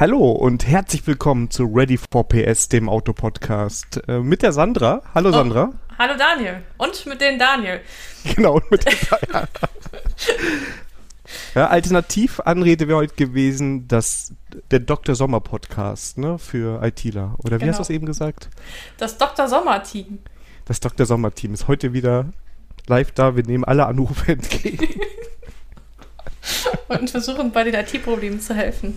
Hallo und herzlich willkommen zu Ready for PS, dem Autopodcast. Äh, mit der Sandra. Hallo Sandra. Oh, hallo Daniel. Und mit den Daniel. Genau, und mit dem Daniel. ja, Alternativanrede wäre heute gewesen, dass der Dr. Sommer Podcast, ne, für ITler. Oder wie genau. hast du es eben gesagt? Das Dr. Sommer Team. Das Dr. Sommer Team ist heute wieder live da. Wir nehmen alle Anrufe entgegen. und versuchen bei den IT-Problemen zu helfen.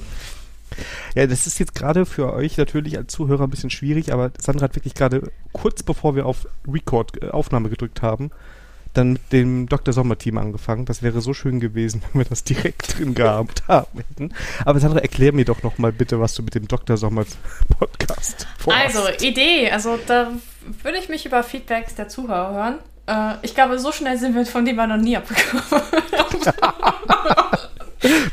Ja, das ist jetzt gerade für euch natürlich als Zuhörer ein bisschen schwierig, aber Sandra hat wirklich gerade kurz bevor wir auf Record, äh, Aufnahme gedrückt haben, dann mit dem Dr. Sommer-Team angefangen. Das wäre so schön gewesen, wenn wir das direkt drin gehabt haben hätten. Aber Sandra, erklär mir doch noch mal bitte, was du mit dem Dr. Sommer-Podcast vorhast. Also, Idee. Also, da würde ich mich über Feedbacks der Zuhörer hören. Äh, ich glaube, so schnell sind wir von dem wir noch nie abgekommen.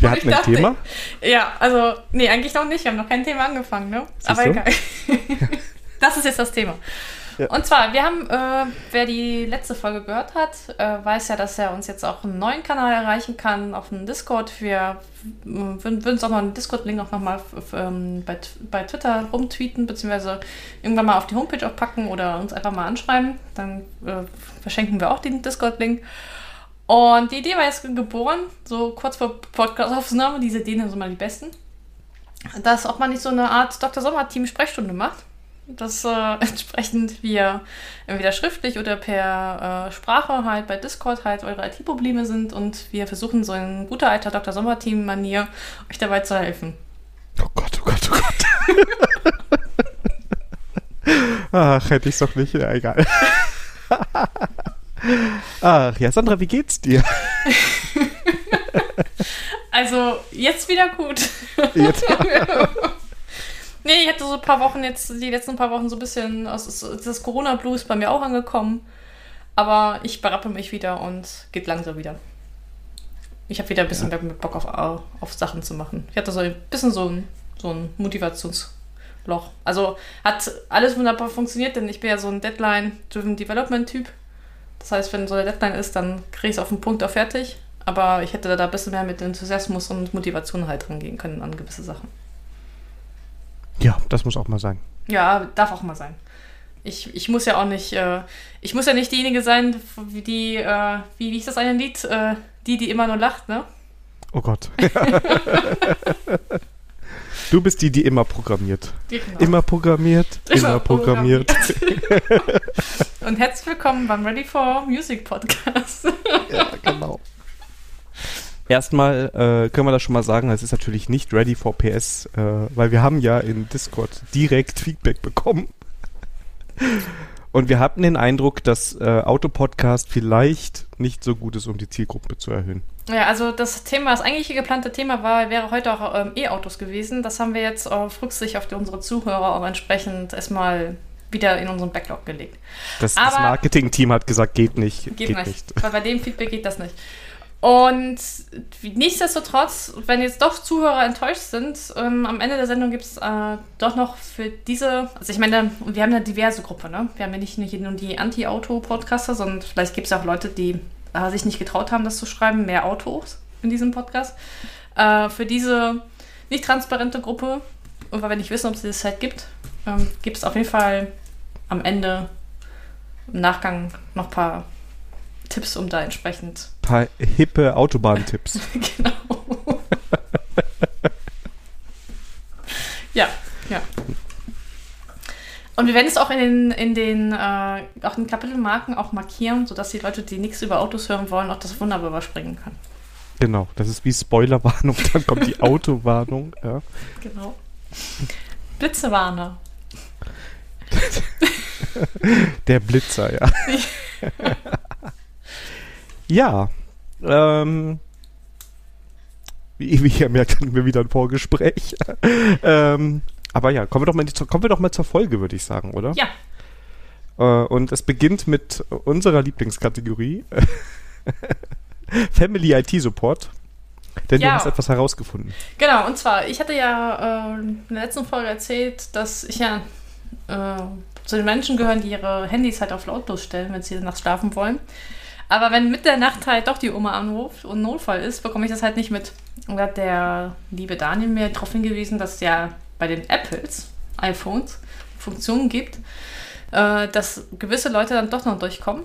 Wir hatten ein Thema? Ja, also, nee, eigentlich noch nicht. Wir haben noch kein Thema angefangen, ne? Siehst Aber du? egal. das ist jetzt das Thema. Ja. Und zwar, wir haben, äh, wer die letzte Folge gehört hat, äh, weiß ja, dass er uns jetzt auch einen neuen Kanal erreichen kann auf dem Discord. Wir würden uns auch noch einen Discord-Link auch nochmal ähm, bei, bei Twitter rumtweeten, beziehungsweise irgendwann mal auf die Homepage auch packen oder uns einfach mal anschreiben. Dann äh, verschenken wir auch den Discord-Link. Und die Idee war jetzt geboren, so kurz vor Podcast-Aufnahme, diese Ideen sind immer die besten, dass auch man nicht so eine Art Dr. Sommer-Team-Sprechstunde macht. Dass äh, entsprechend wir entweder schriftlich oder per äh, Sprache halt bei Discord halt eure IT-Probleme sind und wir versuchen so in guter alter Dr. Sommer-Team-Manier euch dabei zu helfen. Oh Gott, oh Gott, oh Gott. Ach, hätte ich es doch nicht. Ja, egal. Ach ja, Sandra, wie geht's dir? also, jetzt wieder gut. Jetzt. nee, ich hatte so ein paar Wochen jetzt, die letzten paar Wochen so ein bisschen, das Corona-Blues bei mir auch angekommen. Aber ich berappe mich wieder und geht langsam wieder. Ich habe wieder ein bisschen ja. Bock auf, auf Sachen zu machen. Ich hatte so ein bisschen so ein, so ein Motivationsloch. Also hat alles wunderbar funktioniert, denn ich bin ja so ein Deadline-driven Development-Typ. Das heißt, wenn so eine Deadline ist, dann kriege ich es auf den Punkt auch fertig. Aber ich hätte da ein bisschen mehr mit Enthusiasmus und Motivation halt rangehen können an gewisse Sachen. Ja, das muss auch mal sein. Ja, darf auch mal sein. Ich, ich muss ja auch nicht, äh, ich muss ja nicht diejenige sein, die, äh, wie, wie ist das eine Lied? Äh, die, die immer nur lacht, ne? Oh Gott. Du bist die, die immer programmiert. Genau. Immer programmiert, immer, immer programmiert. programmiert. Und herzlich willkommen beim Ready for Music Podcast. ja, genau. Erstmal äh, können wir das schon mal sagen, es ist natürlich nicht Ready for PS, äh, weil wir haben ja in Discord direkt Feedback bekommen. Und wir hatten den Eindruck, dass äh, Autopodcast vielleicht nicht so gut ist, um die Zielgruppe zu erhöhen. Ja, also das Thema, das eigentliche geplante Thema war, wäre heute auch ähm, E-Autos gewesen. Das haben wir jetzt auf Rücksicht auf die, unsere Zuhörer auch entsprechend erstmal wieder in unseren Backlog gelegt. Das, das Marketing-Team hat gesagt, geht nicht. Geht, geht nicht. nicht. Weil bei dem Feedback geht das nicht. Und nichtsdestotrotz, wenn jetzt doch Zuhörer enttäuscht sind, ähm, am Ende der Sendung gibt es äh, doch noch für diese, also ich meine, wir haben eine diverse Gruppe, ne? Wir haben ja nicht nur die Anti-Auto-Podcaster, sondern vielleicht gibt es auch Leute, die äh, sich nicht getraut haben, das zu schreiben, mehr Autos in diesem Podcast. Äh, für diese nicht transparente Gruppe, und weil wir nicht wissen, ob es diese Zeit gibt, ähm, gibt es auf jeden Fall am Ende im Nachgang noch ein paar Tipps, um da entsprechend. Ein paar hippe Autobahntipps. genau. ja, ja. Und wir werden es auch in den, in den, äh, auch in Kapitelmarken auch markieren, sodass die Leute, die nichts über Autos hören wollen, auch das wunderbar überspringen können. Genau, das ist wie Spoilerwarnung, dann kommt die Autowarnung. Ja. Genau. Blitzewarner. Der Blitzer, ja. ja. Ähm, wie, ihr merkt, hatten wir wieder ein Vorgespräch. ähm, aber ja, kommen wir doch mal, die, kommen wir doch mal zur Folge, würde ich sagen, oder? Ja. Äh, und es beginnt mit unserer Lieblingskategorie. Family IT Support. Denn ja. du hast etwas herausgefunden. Genau, und zwar, ich hatte ja äh, in der letzten Folge erzählt, dass ich ja äh, zu den Menschen gehören, die ihre Handys halt auf lautlos stellen, wenn sie nachts schlafen wollen. Aber wenn mit der Nacht halt doch die Oma anruft und Notfall ist, bekomme ich das halt nicht mit. Und da hat der liebe Daniel mir darauf hingewiesen, dass ja bei den Apples, iPhones, Funktionen gibt, äh, dass gewisse Leute dann doch noch durchkommen.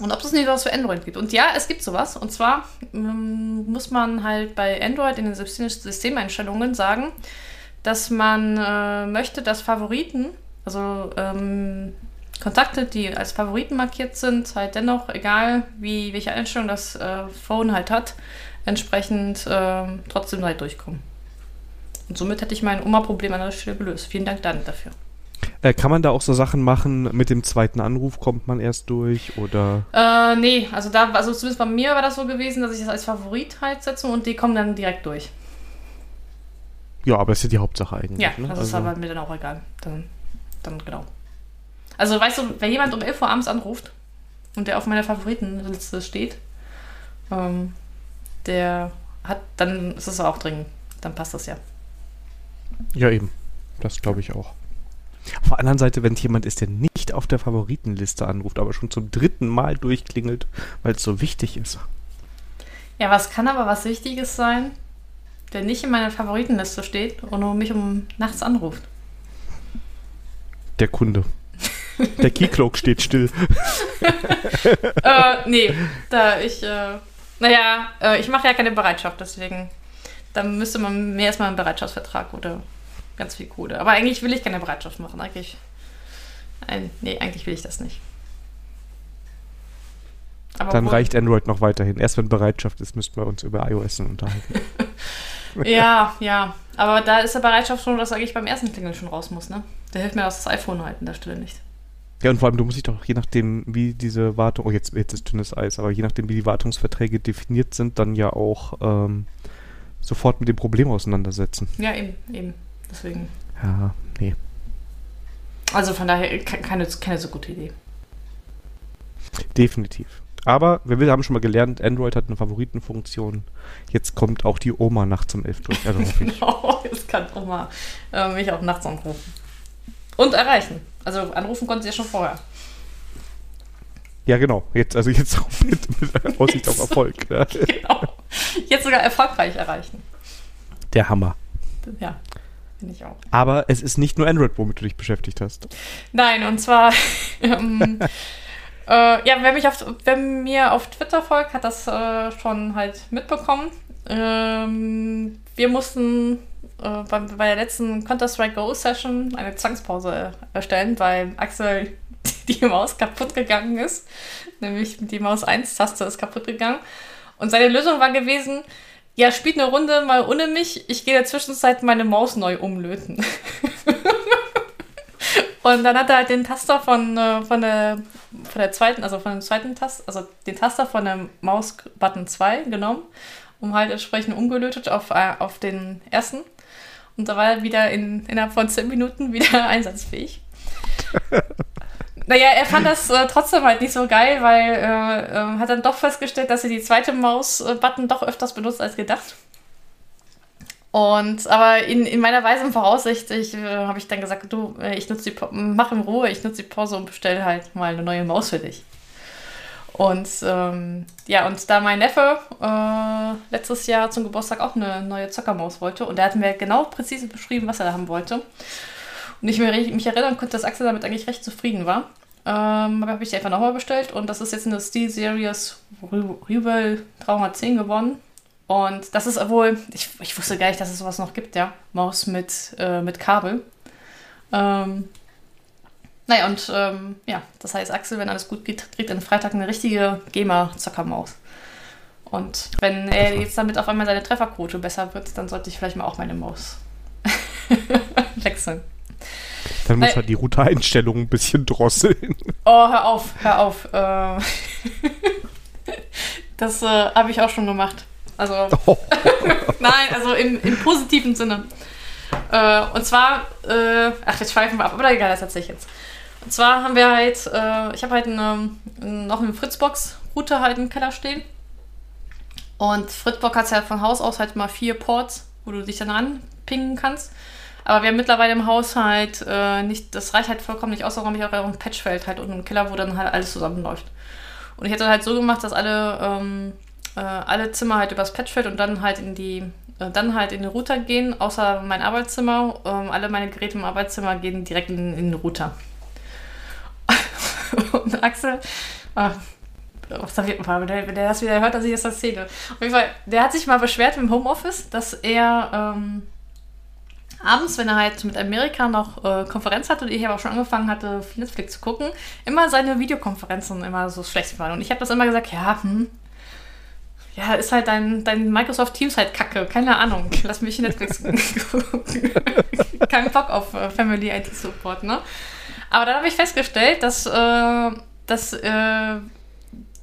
Und ob es nicht was für Android gibt. Und ja, es gibt sowas. Und zwar ähm, muss man halt bei Android in den Systemeinstellungen sagen, dass man äh, möchte, dass Favoriten, also ähm, Kontakte, die als Favoriten markiert sind, halt dennoch, egal wie welche Einstellung das äh, Phone halt hat, entsprechend äh, trotzdem halt durchkommen. Und somit hätte ich mein Oma-Problem an der Stelle gelöst. Vielen Dank dann dafür. Äh, kann man da auch so Sachen machen, mit dem zweiten Anruf kommt man erst durch oder? Äh, nee, also da, also zumindest bei mir war das so gewesen, dass ich das als Favorit halt setze und die kommen dann direkt durch. Ja, aber das ist ja die Hauptsache eigentlich. Ja, ne? das also ist aber mir dann auch egal. Dann, dann genau. Also weißt du, wenn jemand um 11 Uhr abends anruft und der auf meiner Favoritenliste steht, ähm, der hat, dann ist es auch dringend. Dann passt das ja. Ja, eben. Das glaube ich auch. Auf der anderen Seite, wenn es jemand ist, der nicht auf der Favoritenliste anruft, aber schon zum dritten Mal durchklingelt, weil es so wichtig ist. Ja, was kann aber was Wichtiges sein, der nicht in meiner Favoritenliste steht und mich um nachts anruft? Der Kunde. Der Keycloak steht still. äh, nee, da ich, äh, naja, äh, ich mache ja keine Bereitschaft, deswegen, da müsste man mir erstmal einen Bereitschaftsvertrag oder ganz viel Code. Aber eigentlich will ich keine Bereitschaft machen. Eigentlich, ein, nee, eigentlich will ich das nicht. Aber Dann reicht Android noch weiterhin. Erst wenn Bereitschaft ist, müssten wir uns über iOS unterhalten. ja, ja. Aber da ist der Bereitschaft schon, dass eigentlich beim ersten Klingeln schon raus muss, ne? Da hilft mir das iPhone halt an der Stelle nicht. Ja, und vor allem, du musst dich doch, je nachdem, wie diese Wartung, oh, jetzt, jetzt ist dünnes Eis, aber je nachdem, wie die Wartungsverträge definiert sind, dann ja auch ähm, sofort mit dem Problem auseinandersetzen. Ja, eben, eben. Deswegen. Ja, nee. Also von daher keine, keine so gute Idee. Definitiv. Aber wir haben schon mal gelernt, Android hat eine Favoritenfunktion. Jetzt kommt auch die Oma nachts um 11 durch. Also genau, jetzt kann Oma äh, mich auch nachts anrufen. Und erreichen. Also anrufen konnten sie ja schon vorher. Ja, genau. Jetzt, also jetzt mit, mit Aussicht auf Erfolg. genau. Jetzt sogar erfolgreich erreichen. Der Hammer. Ja. Finde ich auch. Aber es ist nicht nur Android, womit du dich beschäftigt hast. Nein, und zwar, ähm, äh, ja, wer, mich auf, wer mir auf Twitter folgt, hat das äh, schon halt mitbekommen. Ähm, wir mussten äh, bei, bei, der letzten Counter-Strike Go Session eine Zwangspause erstellen, weil Axel die Maus kaputt gegangen ist. Nämlich die Maus 1-Taste ist kaputt gegangen. Und seine Lösung war gewesen, ja, spielt eine Runde mal ohne mich. Ich gehe in der Zwischenzeit meine Maus neu umlöten. und dann hat er halt den Taster von, äh, von, der, von der zweiten, also von dem zweiten Taster, also den Taster von der Maus Button 2 genommen, um halt entsprechend umgelötet auf, äh, auf den ersten. Und da war er wieder in, innerhalb von 10 Minuten wieder einsatzfähig. Naja, er fand das äh, trotzdem halt nicht so geil, weil äh, äh, hat dann doch festgestellt, dass er die zweite Maus-Button doch öfters benutzt als gedacht. Und aber in, in meiner weisen Voraussicht ich, äh, habe ich dann gesagt, du, äh, ich nutze die mach in Ruhe, ich nutze die Pause und bestelle halt mal eine neue Maus für dich. Und ähm, ja, und da mein Neffe äh, letztes Jahr zum Geburtstag auch eine neue Zockermaus wollte und er hat mir genau präzise beschrieben, was er haben wollte. Und ich mich erinnern konnte, dass Axel damit eigentlich recht zufrieden war. Ähm, aber habe ich die einfach nochmal bestellt und das ist jetzt eine Steel Series Rival 310 gewonnen. Und das ist wohl, ich, ich wusste gar nicht, dass es sowas noch gibt, ja. Maus mit, äh, mit Kabel. Ähm, naja, und ähm, ja, das heißt, Axel, wenn alles gut geht, kriegt am Freitag eine richtige GEMA-Zockermaus. Und wenn er jetzt damit auf einmal seine Trefferquote besser wird, dann sollte ich vielleicht mal auch meine Maus wechseln. Dann muss man die Router-Einstellungen ein bisschen drosseln. Oh, hör auf, hör auf. Äh, das äh, habe ich auch schon gemacht. Also, oh. nein, also im, im positiven Sinne. Äh, und zwar, äh, ach, jetzt schweifen wir ab, aber egal, das erzähle ich jetzt. Und zwar haben wir halt, äh, ich habe halt eine, noch einen Fritzbox-Router halt im Keller stehen. Und Fritzbox hat ja von Haus aus halt mal vier Ports, wo du dich dann ranpingen kannst. Aber wir haben mittlerweile im Haushalt äh, nicht, das reicht halt vollkommen nicht aus, warum ich auch ein Patchfeld halt unten im Keller, wo dann halt alles zusammenläuft. Und ich hätte halt so gemacht, dass alle, ähm, äh, alle Zimmer halt übers Patchfeld und dann halt in die äh, dann halt in den Router gehen, außer mein Arbeitszimmer. Ähm, alle meine Geräte im Arbeitszimmer gehen direkt in, in den Router. und Axel, ach, was der, wenn der das wieder hört, dass ich das erzähle. Auf jeden Fall, der hat sich mal beschwert im Homeoffice, dass er ähm, abends, wenn er halt mit Amerika noch äh, Konferenz hatte und ich aber auch schon angefangen hatte, Netflix zu gucken, immer seine Videokonferenzen immer so schlecht waren. Und ich habe das immer gesagt, ja, hm, ja, ist halt dein, dein Microsoft Teams halt kacke. Keine Ahnung. Lass mich Netflix gucken. Kein Bock auf äh, Family IT Support, ne? Aber dann habe ich festgestellt, dass, äh, dass äh,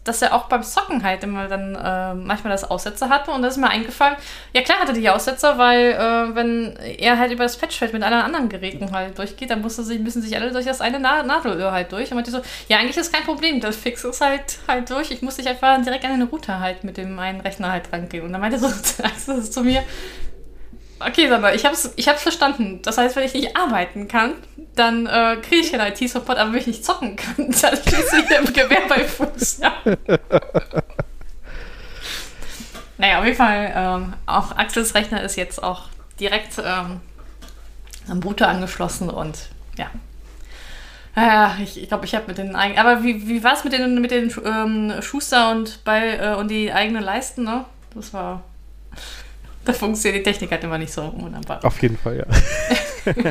dass er auch beim Zocken halt immer dann äh, manchmal das Aussetzer hatte. Und da ist mir eingefallen, ja klar hatte die Aussetzer, weil äh, wenn er halt über das Patchfeld mit allen anderen Geräten halt durchgeht, dann musste sich, müssen sich alle durch das eine Na Nadelöhr halt durch. Und meinte so, ja eigentlich ist kein Problem, das Fix ist halt halt durch. Ich muss dich einfach direkt an den Router halt mit dem einen Rechner halt rangehen. Und dann meinte so, das ist zu mir, Okay, Sandra, ich hab's, ich hab's verstanden. Das heißt, wenn ich nicht arbeiten kann, dann äh, kriege ich keinen IT-Support, aber wenn ich nicht zocken kann, dann schließe ich im Gewehr bei Fuß. Ja. naja, auf jeden Fall, ähm, auch Axels Rechner ist jetzt auch direkt ähm, am Router angeschlossen und ja. Ja, ich glaube, ich, glaub, ich habe mit den eigenen. Aber wie, wie war es mit den, mit den ähm, Schuster und, bei, äh, und die eigenen Leisten, ne? Das war da funktioniert die Technik halt immer nicht so wunderbar. Auf jeden Fall, ja.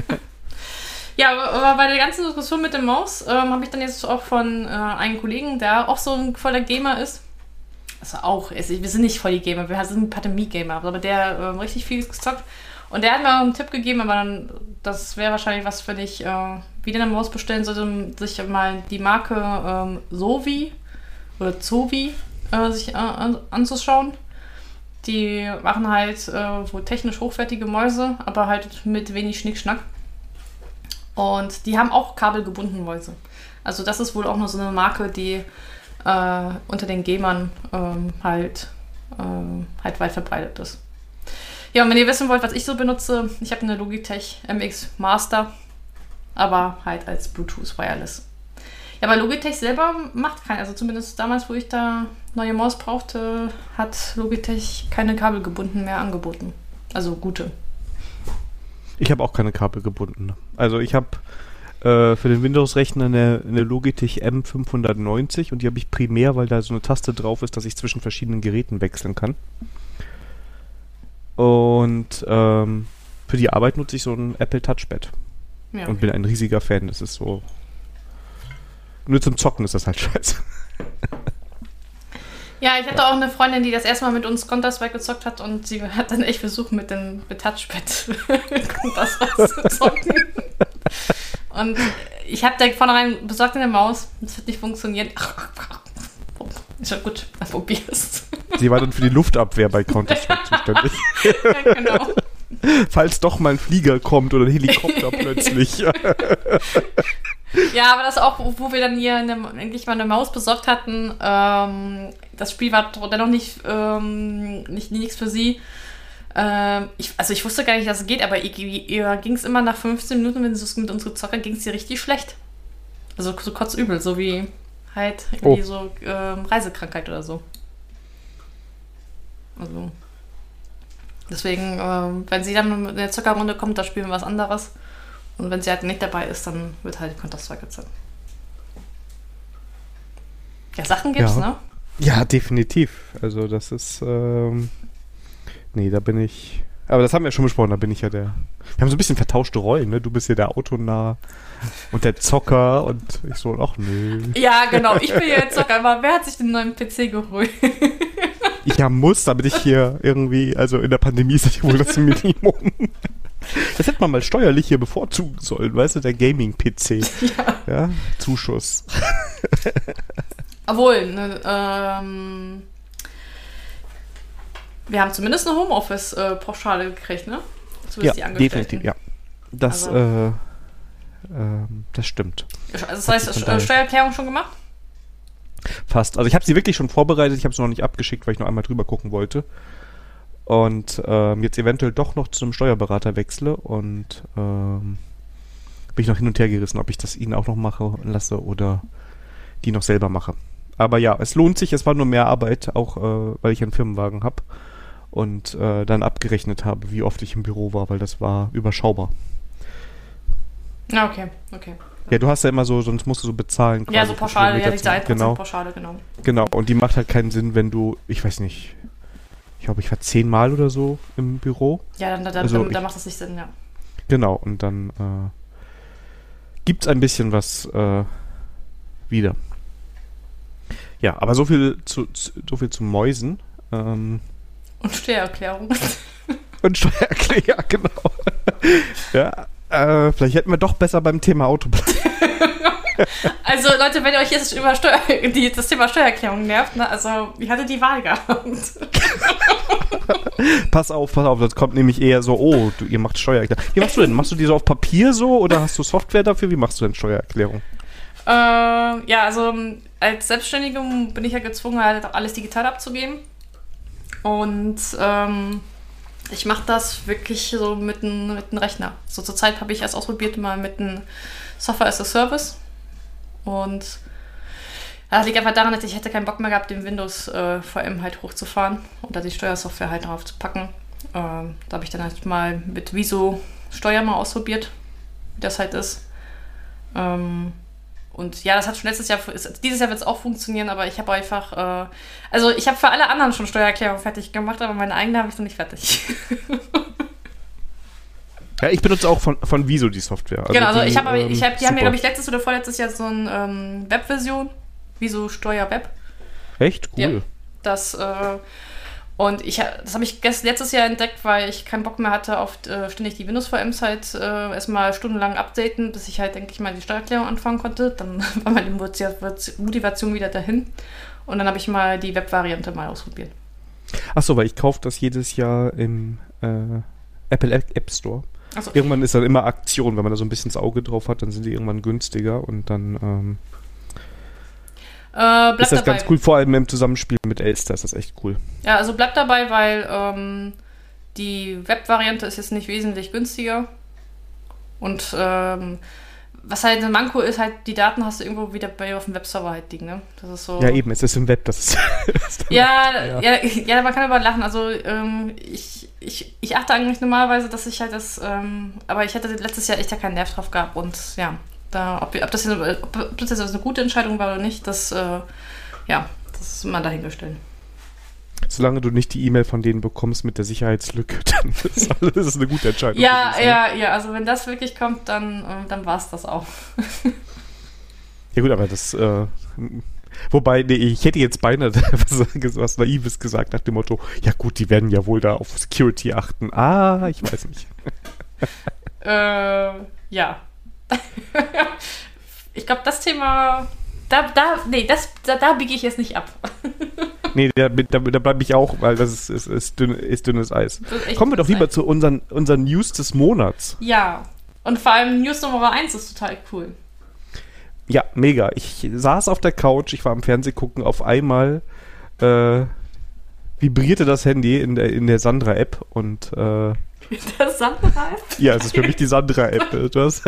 ja, aber bei der ganzen Diskussion mit dem Maus ähm, habe ich dann jetzt auch von äh, einem Kollegen, der auch so ein voller Gamer ist, also auch, wir sind nicht voll die Gamer, wir sind Pandemie-Gamer, aber der äh, richtig viel gezockt. Und der hat mir auch einen Tipp gegeben, aber dann, das wäre wahrscheinlich was, wenn ich äh, wieder eine Maus bestellen sollte, sich mal die Marke ähm, Sovi oder Zovi äh, sich äh, anzuschauen. Die machen halt äh, wohl technisch hochwertige Mäuse, aber halt mit wenig Schnickschnack. Und die haben auch kabelgebundene Mäuse. Also das ist wohl auch nur so eine Marke, die äh, unter den Gamern ähm, halt, äh, halt weit verbreitet ist. Ja, und wenn ihr wissen wollt, was ich so benutze, ich habe eine Logitech MX Master, aber halt als Bluetooth Wireless. Ja, aber Logitech selber macht keinen. Also zumindest damals, wo ich da neue Maus brauchte, hat Logitech keine Kabel gebunden mehr angeboten. Also gute. Ich habe auch keine Kabel gebunden. Also ich habe äh, für den Windows-Rechner eine, eine, Logitech M590 und die habe ich primär, weil da so eine Taste drauf ist, dass ich zwischen verschiedenen Geräten wechseln kann. Und ähm, für die Arbeit nutze ich so ein Apple Touchpad. Ja, okay. Und bin ein riesiger Fan. Das ist so nur zum Zocken ist das halt scheiße. Ja, ich hatte auch eine Freundin, die das erste Mal mit uns Counter-Strike gezockt hat und sie hat dann echt versucht, mit dem Touchpad Counter-Strike zu zocken. Und ich habe da vornherein besorgt in der Maus, das wird nicht funktionieren. Ist ja gut, dann probier's. Sie war dann für die Luftabwehr bei Counter-Strike zuständig. ja, genau. Falls doch mal ein Flieger kommt oder ein Helikopter plötzlich. Ja, aber das auch, wo wir dann hier eine, endlich mal eine Maus besorgt hatten. Ähm, das Spiel war dennoch nicht, ähm, nicht nichts für sie. Ähm, ich, also ich wusste gar nicht, dass es geht, aber ihr, ging es immer nach 15 Minuten, wenn sie es mit uns gezockt hat, ging es ihr richtig schlecht. Also so kotzübel, so wie halt irgendwie oh. so ähm, Reisekrankheit oder so. Also. Deswegen, ähm, wenn sie dann in der Zuckerrunde kommt, da spielen wir was anderes. Und wenn sie halt nicht dabei ist, dann wird halt Counter-Strike gezogen. Ja, Sachen gibt's, ja. ne? Ja, definitiv. Also das ist, ähm, nee, da bin ich, aber das haben wir ja schon besprochen, da bin ich ja der, wir haben so ein bisschen vertauschte Rollen, ne? Du bist ja der Autonah und der Zocker und ich so, ach nö. Ja, genau, ich bin ja der Zocker, aber wer hat sich den neuen PC geholt? ich ja muss, damit ich hier irgendwie, also in der Pandemie ist das ja wohl das Minimum. Das hätte man mal steuerlich hier bevorzugen sollen, weißt du, der Gaming-PC. Ja. ja. Zuschuss. Obwohl, ne, ähm, wir haben zumindest eine Homeoffice-Pauschale gekriegt, ne? Zumindest ja, definitiv, ja. Das, also. äh, äh, das stimmt. Also das heißt, Steuererklärung schon gemacht? Fast. Also ich habe sie wirklich schon vorbereitet, ich habe sie noch nicht abgeschickt, weil ich noch einmal drüber gucken wollte und ähm, jetzt eventuell doch noch zu einem Steuerberater wechsle und ähm, bin ich noch hin und her gerissen, ob ich das ihnen auch noch mache lasse oder die noch selber mache. Aber ja, es lohnt sich, es war nur mehr Arbeit, auch äh, weil ich einen Firmenwagen habe und äh, dann abgerechnet habe, wie oft ich im Büro war, weil das war überschaubar. Ah, okay, okay. Ja, du hast ja immer so, sonst musst du so bezahlen. Ja, so Pauschale, ja, die 1% genau. Pauschale, genau. Genau, und die macht halt keinen Sinn, wenn du, ich weiß nicht, ich glaube, ich war zehnmal oder so im Büro. Ja, dann, dann, also dann, dann macht das nicht Sinn, ja. Genau, und dann äh, gibt es ein bisschen was äh, wieder. Ja, aber so viel zu, zu so viel zu Mäusen. Ähm, und Steuererklärung. und Steuererklärung, ja, genau. ja, äh, vielleicht hätten wir doch besser beim Thema Auto bleiben. Also Leute, wenn ihr euch jetzt über Steuer, die, das Thema Steuererklärung nervt, ne, also ich hatte die Wahl gehabt. pass auf, pass auf, das kommt nämlich eher so, oh, du, ihr macht Steuererklärung. Wie machst du denn? Machst du die so auf Papier so oder hast du Software dafür? Wie machst du denn Steuererklärung? Äh, ja, also als Selbstständige bin ich ja gezwungen, halt alles digital abzugeben. Und ähm, ich mache das wirklich so mit einem mit Rechner. So zur Zeit habe ich erst ausprobiert mal mit einem Software as a Service. Und das liegt einfach daran, dass ich hätte keinen Bock mehr gehabt, den Windows äh, VM halt hochzufahren und da die Steuersoftware halt drauf zu packen. Ähm, da habe ich dann halt mal mit Wieso Steuer mal ausprobiert, wie das halt ist. Ähm, und ja, das hat schon letztes Jahr, dieses Jahr wird es auch funktionieren, aber ich habe einfach, äh, also ich habe für alle anderen schon Steuererklärung fertig gemacht, aber meine eigene habe ich noch nicht fertig. ja, ich benutze auch von, von Viso die Software. Also genau, also die, ich habe, ähm, ich hab, die haben ja, glaube ich, letztes oder vorletztes Jahr so eine ähm, Webversion, Viso Steuer Web. Echt? Cool. Ja, das, äh, und ich, das habe ich letztes Jahr entdeckt, weil ich keinen Bock mehr hatte auf äh, ständig die Windows-VMs halt äh, erstmal stundenlang updaten, bis ich halt, denke ich mal, die Steuererklärung anfangen konnte. Dann war meine Motivation wieder dahin. Und dann habe ich mal die Web-Variante mal ausprobiert. Achso, weil ich kaufe das jedes Jahr im äh, Apple App Store. So. Irgendwann ist dann immer Aktion, wenn man da so ein bisschen das Auge drauf hat, dann sind die irgendwann günstiger und dann ähm, äh, ist das dabei. ganz cool, vor allem im Zusammenspiel mit Elster ist das echt cool. Ja, also bleibt dabei, weil ähm, die Web-Variante ist jetzt nicht wesentlich günstiger. Und ähm, was halt ein Manko ist, halt die Daten hast du irgendwo wieder bei auf dem Webserver halt liegen, ne? Das ist so. Ja, eben, es ist im Web, das ist. ja, ja, ja, ja, man kann aber lachen. Also ähm, ich, ich, ich achte eigentlich normalerweise, dass ich halt das, ähm, aber ich hatte letztes Jahr echt ja keinen Nerv drauf gehabt und ja, da, ob, ob, das jetzt, ob, das jetzt eine gute Entscheidung war oder nicht, das, äh, ja, das ist immer dahingestellt. Solange du nicht die E-Mail von denen bekommst mit der Sicherheitslücke, dann ist das eine gute Entscheidung. ja, gewesen, ja, ja, also wenn das wirklich kommt, dann, äh, dann war es das auch. ja gut, aber das, äh, Wobei, nee, ich hätte jetzt beinahe was, was Naives gesagt nach dem Motto, ja gut, die werden ja wohl da auf Security achten. Ah, ich weiß nicht. äh, ja, ich glaube, das Thema, da, da, nee, das, da, da biege ich jetzt nicht ab. nee, da, da, da bleibe ich auch, weil das ist, ist, ist, dünn, ist dünnes Eis. Kommen wir doch lieber Eis. zu unseren, unseren News des Monats. Ja, und vor allem News Nummer 1 ist total cool. Ja, mega. Ich saß auf der Couch, ich war am Fernsehen gucken, auf einmal äh, vibrierte das Handy in der, in der Sandra-App und äh, der Sandra-App? Ja, es ist für mich die Sandra-App. etwas.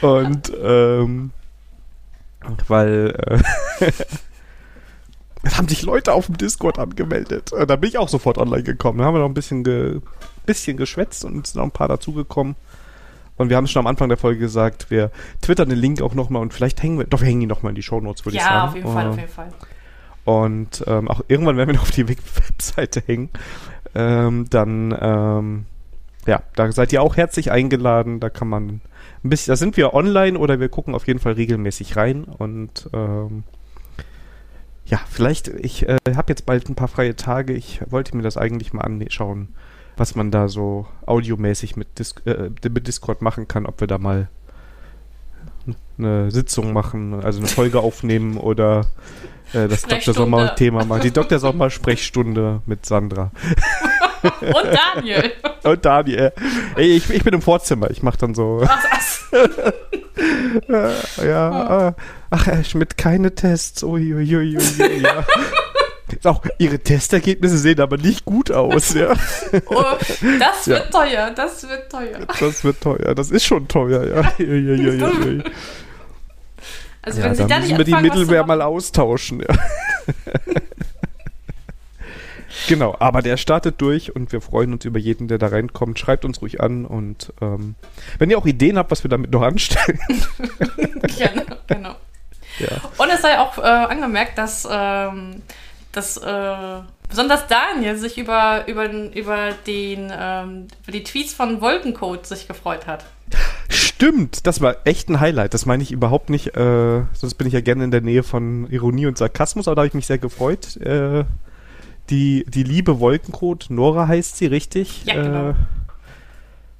Und, ähm, weil, äh, es haben sich Leute auf dem Discord angemeldet. Da bin ich auch sofort online gekommen. Da haben wir noch ein bisschen, ge, bisschen geschwätzt und sind noch ein paar dazugekommen. Und wir haben schon am Anfang der Folge gesagt, wir twittern den Link auch nochmal und vielleicht hängen wir, doch, wir hängen ihn nochmal in die Shownotes, würde ja, ich sagen. Ja, auf jeden Fall, auf jeden Fall. Und ähm, auch irgendwann werden wir noch auf die Webseite hängen ähm, dann ähm, ja, da seid ihr auch herzlich eingeladen. Da kann man ein bisschen, da sind wir online oder wir gucken auf jeden Fall regelmäßig rein und ähm, ja, vielleicht, ich äh, habe jetzt bald ein paar freie Tage. Ich wollte mir das eigentlich mal anschauen, was man da so audiomäßig mit, Dis äh, mit Discord machen kann, ob wir da mal eine Sitzung machen, also eine Folge aufnehmen oder äh, das Dr. Sommer-Thema machen. Die Dr. Sommer-Sprechstunde mit Sandra. Und Daniel. Und Daniel. Ey, ich, ich bin im Vorzimmer. Ich mach dann so. Ach, ja. Oh. Ach, Herr Schmidt, keine Tests. Uiuiui. Ja. Auch ihre Testergebnisse sehen aber nicht gut aus, ja. Oh, das wird ja. teuer, das wird teuer. Das wird teuer, das ist schon teuer, ja. Also ja, wenn Sie da müssen wir die Mittelwehr mal austauschen. Ja. genau, aber der startet durch und wir freuen uns über jeden, der da reinkommt. Schreibt uns ruhig an und ähm, wenn ihr auch Ideen habt, was wir damit noch anstellen. genau, genau. Ja. Und es sei auch äh, angemerkt, dass, ähm, dass äh, besonders Daniel sich über, über, über, den, ähm, über die Tweets von Wolkencode sich gefreut hat. Stimmt, das war echt ein Highlight. Das meine ich überhaupt nicht. Äh, sonst bin ich ja gerne in der Nähe von Ironie und Sarkasmus, aber da habe ich mich sehr gefreut. Äh, die, die liebe Wolkencode, Nora heißt sie, richtig? Ja, genau. Äh,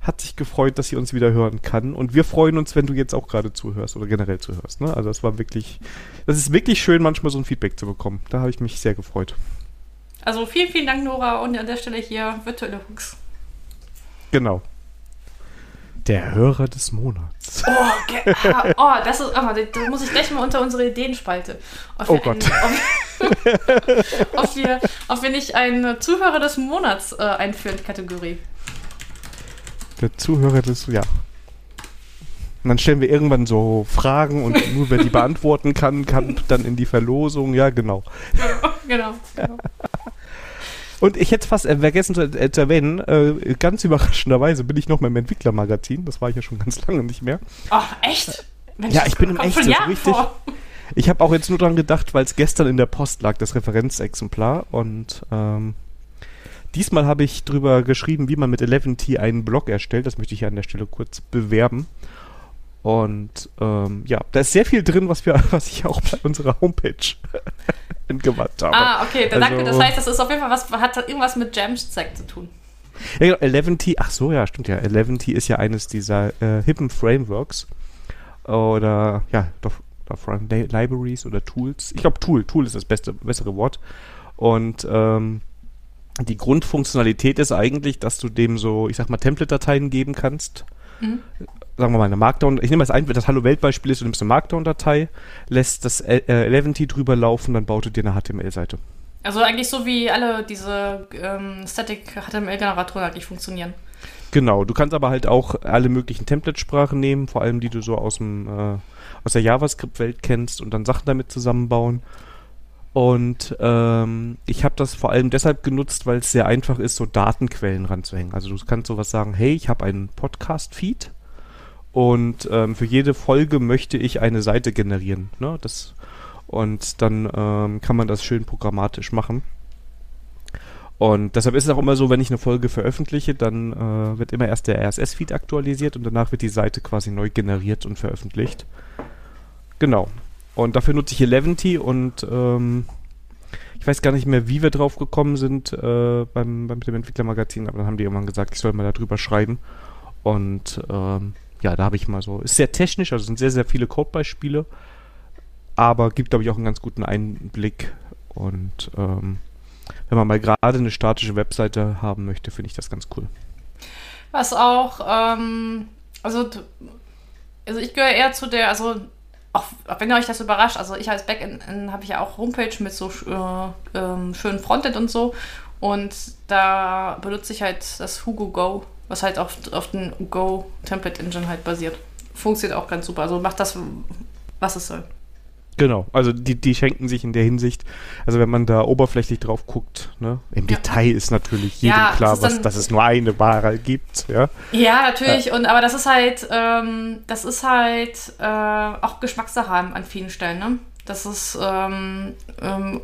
hat sich gefreut, dass sie uns wieder hören kann. Und wir freuen uns, wenn du jetzt auch gerade zuhörst oder generell zuhörst. Ne? Also das war wirklich, das ist wirklich schön, manchmal so ein Feedback zu bekommen. Da habe ich mich sehr gefreut. Also vielen, vielen Dank, Nora, und an der Stelle hier virtuelle Hooks. Genau. Der Hörer des Monats. Oh, okay. oh das ist, oh, das muss ich gleich mal unter unsere Ideenspalte. oh Gott. Einen, ob, ob, wir, ob wir nicht einen Zuhörer des Monats äh, einführen, Kategorie. Der Zuhörer des, ja. Und dann stellen wir irgendwann so Fragen und nur wer die beantworten kann, kann dann in die Verlosung. Ja, genau. Genau. genau. Und ich hätte fast vergessen zu, äh, zu erwähnen, äh, ganz überraschenderweise bin ich noch mal im Entwicklermagazin. Das war ich ja schon ganz lange nicht mehr. Ach, echt? Mensch, ja, ich bin im echt so richtig. Vor. Ich habe auch jetzt nur dran gedacht, weil es gestern in der Post lag, das Referenzexemplar. Und ähm, diesmal habe ich drüber geschrieben, wie man mit 11T einen Blog erstellt. Das möchte ich hier an der Stelle kurz bewerben. Und ähm, ja, da ist sehr viel drin, was wir, was ich auch bei unserer Homepage gemacht habe. Ah, okay, also, danke. Das heißt, das ist auf jeden Fall was, hat irgendwas mit Jamstack zu tun. Ja, genau, 11T, ach so, ja, stimmt ja. 11T ist ja eines dieser äh, hippen Frameworks. Oder, ja, doch, doch Libraries oder Tools. Ich glaube, Tool, Tool ist das beste, bessere Wort. Und ähm, die Grundfunktionalität ist eigentlich, dass du dem so, ich sag mal, Template-Dateien geben kannst. Mhm sagen wir mal, eine Markdown, ich nehme das ein, das Hallo Welt-Beispiel ist, du nimmst eine Markdown-Datei, lässt das äh, 11T drüber laufen, dann baut du dir eine HTML-Seite. Also eigentlich so wie alle diese ähm, Static HTML-Generatoren eigentlich funktionieren. Genau, du kannst aber halt auch alle möglichen Template-Sprachen nehmen, vor allem die du so aus dem äh, aus der JavaScript-Welt kennst und dann Sachen damit zusammenbauen. Und ähm, ich habe das vor allem deshalb genutzt, weil es sehr einfach ist, so Datenquellen ranzuhängen. Also du kannst sowas sagen, hey, ich habe einen Podcast-Feed und ähm, für jede Folge möchte ich eine Seite generieren. Ne? Das, und dann ähm, kann man das schön programmatisch machen. Und deshalb ist es auch immer so, wenn ich eine Folge veröffentliche, dann äh, wird immer erst der RSS-Feed aktualisiert und danach wird die Seite quasi neu generiert und veröffentlicht. Genau. Und dafür nutze ich Eleventy und ähm, ich weiß gar nicht mehr, wie wir drauf gekommen sind äh, beim, beim dem Entwicklermagazin, aber dann haben die irgendwann gesagt, ich soll mal darüber schreiben. Und ähm, ja, da habe ich mal so. Ist sehr technisch, also sind sehr, sehr viele Codebeispiele, aber gibt, glaube ich, auch einen ganz guten Einblick. Und ähm, wenn man mal gerade eine statische Webseite haben möchte, finde ich das ganz cool. Was auch, ähm, also, also ich gehöre eher zu der, also auch, wenn euch das überrascht, also ich als Backend habe ich ja auch Homepage mit so äh, äh, schönen Frontend und so. Und da benutze ich halt das Hugo Go was halt auf, auf den Go Template Engine halt basiert. Funktioniert auch ganz super. Also macht das, was es soll. Genau, also die, die schenken sich in der Hinsicht, also wenn man da oberflächlich drauf guckt, ne, im ja. Detail ist natürlich jedem ja, klar, was, dass es nur eine Ware gibt, ja. Ja, natürlich, äh. und aber das ist halt, ähm, das ist halt äh, auch Geschmackssache an vielen Stellen, ne? Das ist, ähm, ähm,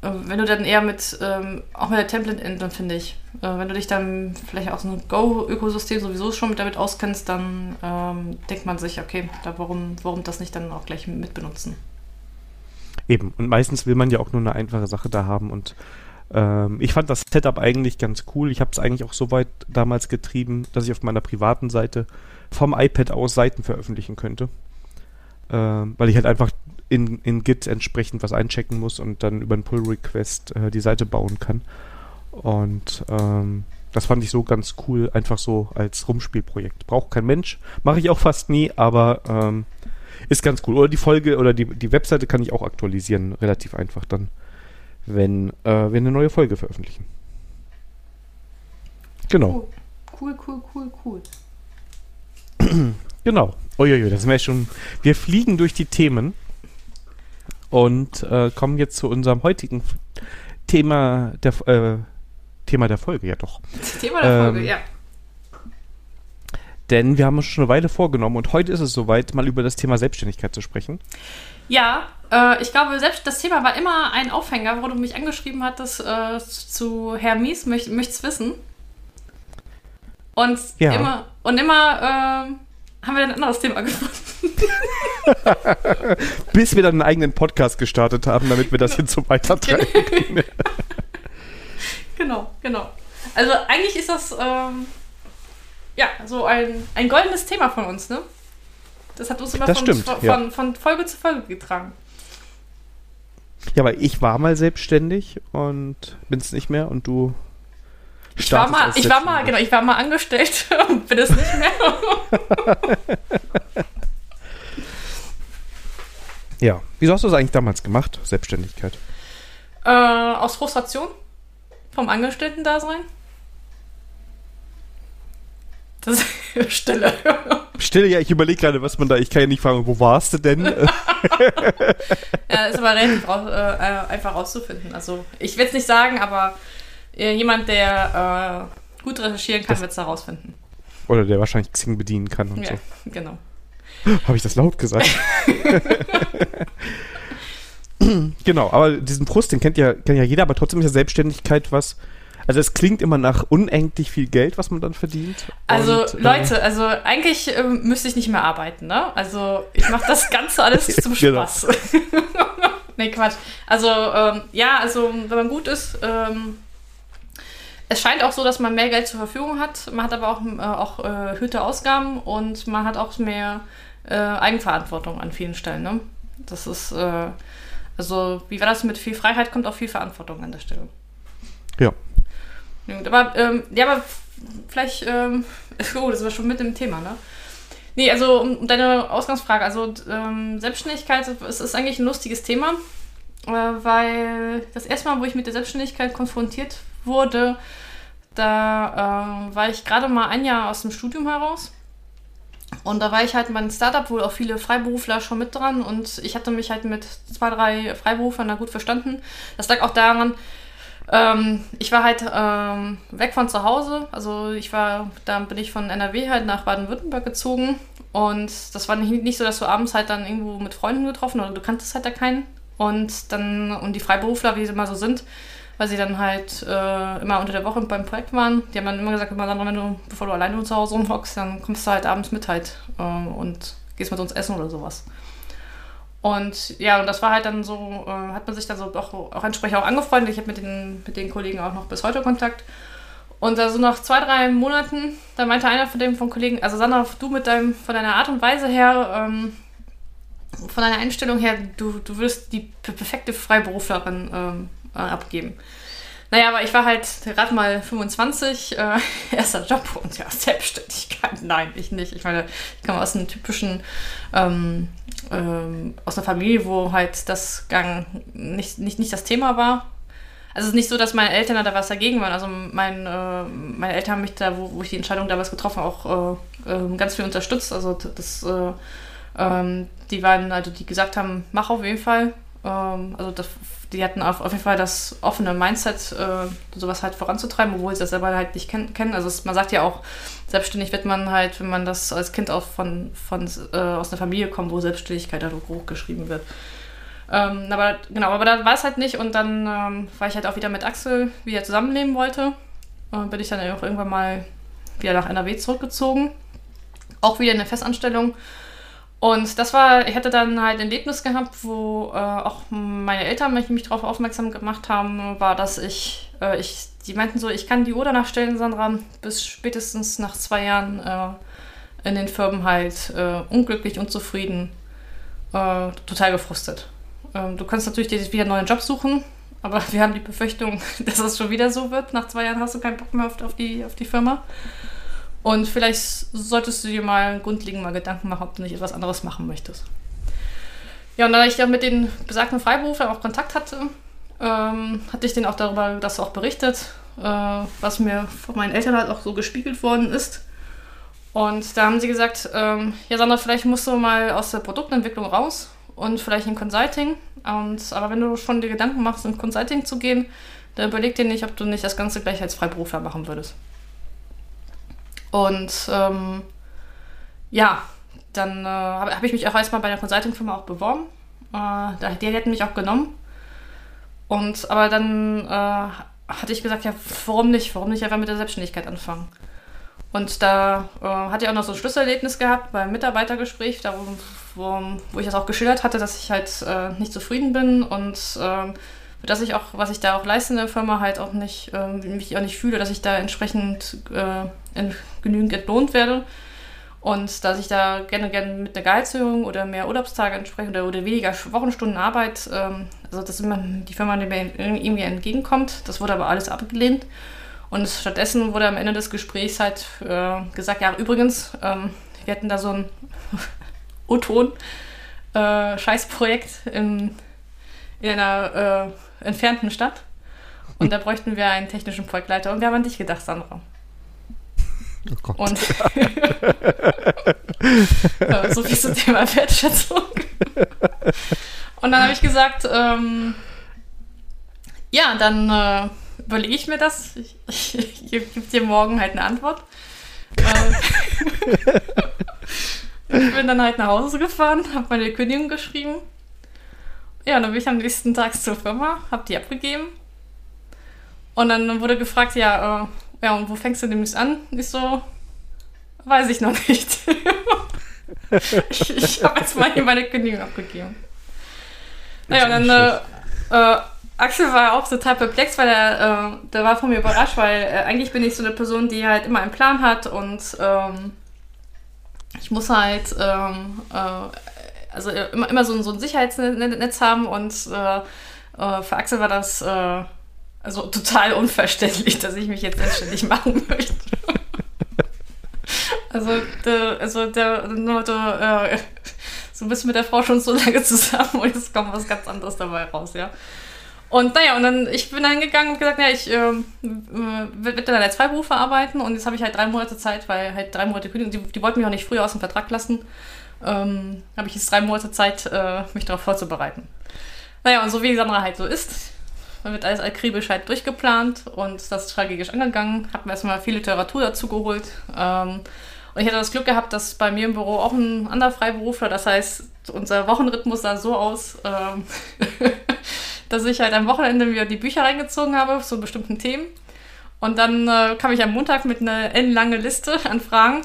wenn du dann eher mit, ähm, auch mit der Template-Engine, finde ich, äh, wenn du dich dann vielleicht aus einem Go-Ökosystem sowieso schon damit auskennst, dann ähm, denkt man sich, okay, da warum, warum das nicht dann auch gleich mitbenutzen? Eben, und meistens will man ja auch nur eine einfache Sache da haben und ähm, ich fand das Setup eigentlich ganz cool. Ich habe es eigentlich auch so weit damals getrieben, dass ich auf meiner privaten Seite vom iPad aus Seiten veröffentlichen könnte. Ähm, weil ich halt einfach in, in Git entsprechend was einchecken muss und dann über einen Pull-Request äh, die Seite bauen kann. Und ähm, das fand ich so ganz cool, einfach so als Rumspielprojekt. Braucht kein Mensch, mache ich auch fast nie, aber ähm, ist ganz cool. Oder die Folge oder die, die Webseite kann ich auch aktualisieren, relativ einfach dann, wenn äh, wir eine neue Folge veröffentlichen. Genau. Cool, cool, cool, cool. genau. Uiuiui, das wäre schon. Wir fliegen durch die Themen. und äh, kommen jetzt zu unserem heutigen Thema der, äh, Thema der Folge, ja doch. Thema der Folge, ähm, ja. Denn wir haben uns schon eine Weile vorgenommen und heute ist es soweit, mal über das Thema Selbstständigkeit zu sprechen. Ja, äh, ich glaube, selbst das Thema war immer ein Aufhänger, wo du mich angeschrieben hattest äh, zu Hermes, möcht, möchtest wissen. Und ja. immer, und immer äh, haben wir ein anderes Thema gefunden. Bis wir dann einen eigenen Podcast gestartet haben, damit wir das genau. jetzt so weitertreiben können. genau, genau. Also eigentlich ist das ähm, ja so ein, ein goldenes Thema von uns, ne? Das hat uns immer von, stimmt, von, ja. von, von, Folge zu Folge getragen. Ja, weil ich war mal selbstständig und bin es nicht mehr und du ich war mal, ich war mal, genau, ich war mal angestellt und bin es nicht mehr. ja. Wieso hast du das eigentlich damals gemacht, Selbstständigkeit? Äh, aus Frustration vom Angestellten-Dasein. Das ist Stille. Stille, ja, ich überlege gerade, was man da, ich kann ja nicht fragen, wo warst du denn? ja, ist aber relativ raus, äh, einfach rauszufinden. Also, ich will es nicht sagen, aber äh, jemand, der äh, gut recherchieren kann, wird es herausfinden. Oder der wahrscheinlich Xing bedienen kann und ja, so. genau. Habe ich das laut gesagt? genau, aber diesen Brust, den kennt ja, kennt ja jeder, aber trotzdem ist ja Selbstständigkeit was. Also es klingt immer nach unendlich viel Geld, was man dann verdient. Also und, äh, Leute, also eigentlich ähm, müsste ich nicht mehr arbeiten, ne? Also ich mache das Ganze alles zum genau. Spaß. nee, Quatsch. Also ähm, ja, also wenn man gut ist, ähm, es scheint auch so, dass man mehr Geld zur Verfügung hat. Man hat aber auch, äh, auch äh, erhöhte Ausgaben und man hat auch mehr äh, Eigenverantwortung an vielen Stellen. Ne? Das ist, äh, also, wie war das mit viel Freiheit, kommt auch viel Verantwortung an der Stelle. Ja. Aber, ähm, ja, aber vielleicht, ähm, oh, das war schon mit dem Thema, ne? Nee, also um deine Ausgangsfrage, also ähm, Selbstständigkeit, es ist eigentlich ein lustiges Thema, äh, weil das erste Mal, wo ich mit der Selbstständigkeit konfrontiert wurde, da äh, war ich gerade mal ein Jahr aus dem Studium heraus. Und da war ich halt mein Startup, wo auch viele Freiberufler schon mit dran und ich hatte mich halt mit zwei, drei Freiberuflern da gut verstanden. Das lag auch daran, ähm, ich war halt ähm, weg von zu Hause. Also ich war, da bin ich von NRW halt nach Baden-Württemberg gezogen. Und das war nicht, nicht so, dass du abends halt dann irgendwo mit Freunden getroffen oder du kanntest halt da keinen. Und dann, und die Freiberufler, wie sie immer so sind, weil sie dann halt äh, immer unter der Woche beim Projekt waren. Die haben dann immer gesagt, immer dann, wenn du, bevor du alleine zu Hause rumhockst, dann kommst du halt abends mit halt äh, und gehst mit uns essen oder sowas. Und ja, und das war halt dann so, äh, hat man sich dann so auch, auch entsprechend auch angefreundet. Ich habe mit den, mit den Kollegen auch noch bis heute Kontakt. Und da so nach zwei, drei Monaten, da meinte einer von dem von Kollegen, also Sandra, du mit deinem, von deiner Art und Weise her, ähm, von deiner Einstellung her, du, du wirst die perfekte Freiberuflerin ähm, äh, abgeben. Naja, aber ich war halt gerade mal 25, äh, erster Job und ja, Selbstständigkeit. Nein, ich nicht. Ich meine, ich komme aus einem typischen, ähm, ähm, aus einer Familie, wo halt das Gang nicht, nicht, nicht das Thema war. Also es ist nicht so, dass meine Eltern da was dagegen waren. Also mein, äh, meine Eltern haben mich da, wo, wo ich die Entscheidung damals getroffen habe, auch äh, äh, ganz viel unterstützt. Also das, äh, ähm, die waren, also die gesagt haben, mach auf jeden Fall. Ähm, also das die hatten auf, auf jeden Fall das offene Mindset, äh, sowas halt voranzutreiben, obwohl sie das selber halt nicht ken kennen. Also es, man sagt ja auch, selbstständig wird man halt, wenn man das als Kind auch von, von äh, aus einer Familie kommt, wo Selbstständigkeit halt hochgeschrieben wird. Ähm, aber genau, aber da war es halt nicht und dann ähm, war ich halt auch wieder mit Axel, wie er zusammenleben wollte. Und bin ich dann auch irgendwann mal wieder nach NRW zurückgezogen. Auch wieder in eine Festanstellung. Und das war, ich hatte dann halt ein Erlebnis gehabt, wo äh, auch meine Eltern mich, mich darauf aufmerksam gemacht haben, war, dass ich, äh, ich, die meinten so, ich kann die Uhr danach stellen, Sandra, bis spätestens nach zwei Jahren äh, in den Firmen halt äh, unglücklich, unzufrieden, äh, total gefrustet. Ähm, du kannst natürlich dir wieder einen neuen Job suchen, aber wir haben die Befürchtung, dass es schon wieder so wird. Nach zwei Jahren hast du keinen Bock mehr auf, auf, die, auf die Firma. Und vielleicht solltest du dir mal grundlegend mal Gedanken machen, ob du nicht etwas anderes machen möchtest. Ja, und da ich ja mit den besagten Freiberuflern auch Kontakt hatte, ähm, hatte ich denen auch darüber das auch berichtet, äh, was mir von meinen Eltern halt auch so gespiegelt worden ist. Und da haben sie gesagt, ähm, ja Sandra, vielleicht musst du mal aus der Produktentwicklung raus und vielleicht in Consulting. Und, aber wenn du schon dir Gedanken machst, in Consulting zu gehen, dann überleg dir nicht, ob du nicht das Ganze gleich als Freiberufler machen würdest. Und ähm, ja, dann äh, habe hab ich mich auch erstmal bei der Consulting-Firma auch beworben. Äh, die hätten mich auch genommen. Und aber dann äh, hatte ich gesagt, ja, warum nicht? Warum nicht einfach mit der Selbstständigkeit anfangen? Und da äh, hatte ich auch noch so ein Schlüsselerlebnis gehabt beim Mitarbeitergespräch, da wo, wo, wo ich das auch geschildert hatte, dass ich halt äh, nicht zufrieden bin und äh, dass ich auch, was ich da auch leiste in der Firma, halt auch nicht, äh, mich auch nicht fühle, dass ich da entsprechend äh, in, genügend entlohnt werde. Und dass ich da gerne, gerne mit einer Gehaltserhöhung oder mehr Urlaubstage entsprechend oder, oder weniger Wochenstunden Arbeit, ähm, also dass immer die Firma mir irgendwie entgegenkommt. Das wurde aber alles abgelehnt. Und stattdessen wurde am Ende des Gesprächs halt äh, gesagt, ja, übrigens, ähm, wir hätten da so ein O-Ton äh, in, in einer äh, entfernten Stadt. Und da bräuchten wir einen technischen Projektleiter. Und wir haben an dich gedacht, Sandra. Oh Gott. Und so viel zum Thema Wertschätzung. Und dann habe ich gesagt, ähm, ja, dann äh, überlege ich mir das. Ich, ich, ich gebe dir morgen halt eine Antwort. Äh, ich bin dann halt nach Hause gefahren, habe meine Kündigung geschrieben. Ja, dann bin ich am nächsten Tag zur Firma, habe die abgegeben. Und dann wurde gefragt, ja, äh, ja, und wo fängst du demnächst an? Ich so, weiß ich noch nicht. ich ich habe jetzt mal hier meine Kündigung abgegeben. Naja, und dann äh, äh, Axel war auch total perplex, weil er, äh, der war von mir überrascht, weil äh, eigentlich bin ich so eine Person, die halt immer einen Plan hat und ähm, ich muss halt ähm, äh, also immer, immer so, so ein Sicherheitsnetz haben und äh, für Axel war das also total unverständlich, dass ich mich jetzt selbstständig machen möchte. also, der, also der, der äh, so bist mit der Frau schon so lange zusammen und jetzt kommt was ganz anderes dabei raus, ja. Und naja, und dann, ich bin dann gegangen und gesagt, ja, ich ähm, äh, werde dann als Freiberufer arbeiten und jetzt habe ich halt drei Monate Zeit, weil halt drei Monate Kündigung, die, die wollten mich auch nicht früher aus dem Vertrag lassen, ähm, habe ich jetzt drei Monate Zeit, äh, mich darauf vorzubereiten. Naja, und so wie Sandra halt so ist, dann wird alles akribisch halt durchgeplant und das strategisch angegangen. Habe mir erstmal viel Literatur dazu geholt. Ähm, und ich hatte das Glück gehabt, dass bei mir im Büro auch ein anderer Freiberufler, das heißt, unser Wochenrhythmus sah so aus, ähm, dass ich halt am Wochenende mir die Bücher reingezogen habe zu bestimmten Themen. Und dann äh, kam ich am Montag mit einer ellenlange Liste an Fragen,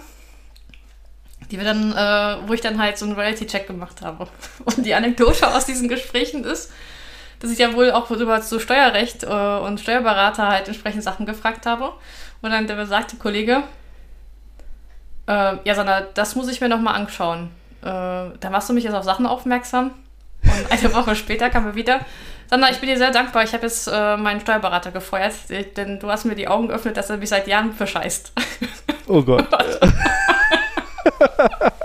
die wir dann, äh, wo ich dann halt so einen Reality-Check gemacht habe. Und die Anekdote aus diesen Gesprächen ist, dass ich ja wohl auch über so Steuerrecht äh, und Steuerberater halt entsprechend Sachen gefragt habe. Und dann der besagte Kollege, äh, ja, Sandra, das muss ich mir nochmal anschauen. Äh, da machst du mich jetzt auf Sachen aufmerksam. Und eine Woche später kam er wieder. Sandra, ich bin dir sehr dankbar. Ich habe jetzt äh, meinen Steuerberater gefeuert, denn du hast mir die Augen geöffnet, dass er mich seit Jahren bescheißt. Oh Gott.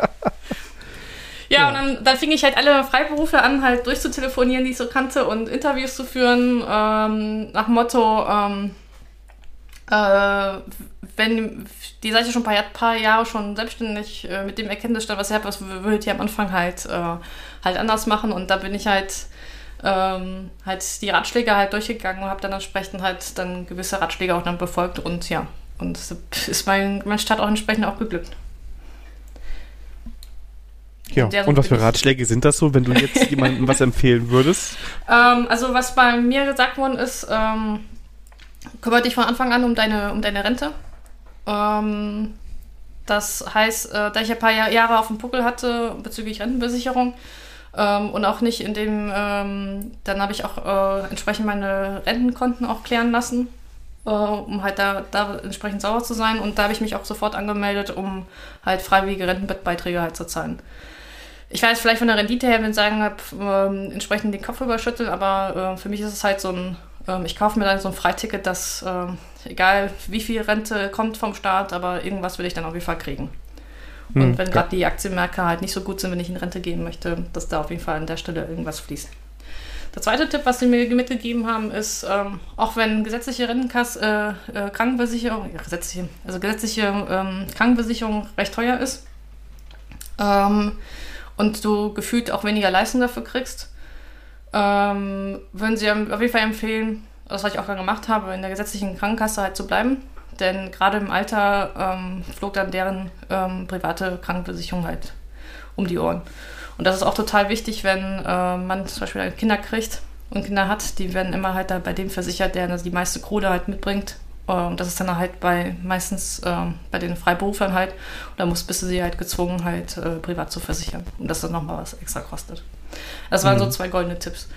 Ja, ja, und dann, dann fing ich halt alle Freiberufler an, halt durchzutelefonieren, die ich so kannte und Interviews zu führen, ähm, nach Motto, ähm, äh, wenn die Seite schon ein paar, paar Jahre schon selbstständig äh, mit dem Erkenntnisstand, was ihr habt, was würdet ihr am Anfang halt, äh, halt anders machen und da bin ich halt ähm, halt die Ratschläge halt durchgegangen und habe dann entsprechend halt dann gewisse Ratschläge auch dann befolgt und ja, und ist mein, mein Start auch entsprechend auch geglückt. Ja, und was für Ratschläge sind das so, wenn du jetzt jemandem was empfehlen würdest? Ähm, also was bei mir gesagt worden ist, ähm, kümmere dich von Anfang an um deine, um deine Rente. Ähm, das heißt, äh, da ich ein paar Jahre auf dem Puckel hatte bezüglich Rentenbesicherung ähm, und auch nicht in dem, ähm, dann habe ich auch äh, entsprechend meine Rentenkonten auch klären lassen, äh, um halt da, da entsprechend sauer zu sein. Und da habe ich mich auch sofort angemeldet, um halt freiwillige Rentenbeiträge halt zu zahlen ich weiß vielleicht von der Rendite her, wenn ich sagen habe, ähm, entsprechend den Kopf überschütteln, aber äh, für mich ist es halt so ein, ähm, ich kaufe mir dann so ein Freiticket, dass äh, egal wie viel Rente kommt vom Staat, aber irgendwas will ich dann auf jeden Fall kriegen. Hm, Und wenn gerade die Aktienmärkte halt nicht so gut sind, wenn ich in Rente gehen möchte, dass da auf jeden Fall an der Stelle irgendwas fließt. Der zweite Tipp, was sie mir mitgegeben haben, ist, ähm, auch wenn gesetzliche Rentenkasse, äh, äh, Krankenversicherung, ja, gesetzliche, also gesetzliche ähm, Krankenversicherung recht teuer ist, ähm, und du gefühlt auch weniger Leistung dafür kriegst, ähm, würden sie auf jeden Fall empfehlen, das was ich auch dann gemacht habe, in der gesetzlichen Krankenkasse halt zu bleiben. Denn gerade im Alter ähm, flog dann deren ähm, private Krankenversicherung halt um die Ohren. Und das ist auch total wichtig, wenn äh, man zum Beispiel Kinder kriegt und Kinder hat, die werden immer halt da bei dem versichert, der die meiste Kohle halt mitbringt. Und ähm, das ist dann halt bei meistens äh, bei den Freiberuflern halt. Und da muss, bist du sie halt gezwungen, halt äh, privat zu versichern. Und das dann nochmal was extra kostet. Das waren mhm. so zwei goldene Tipps.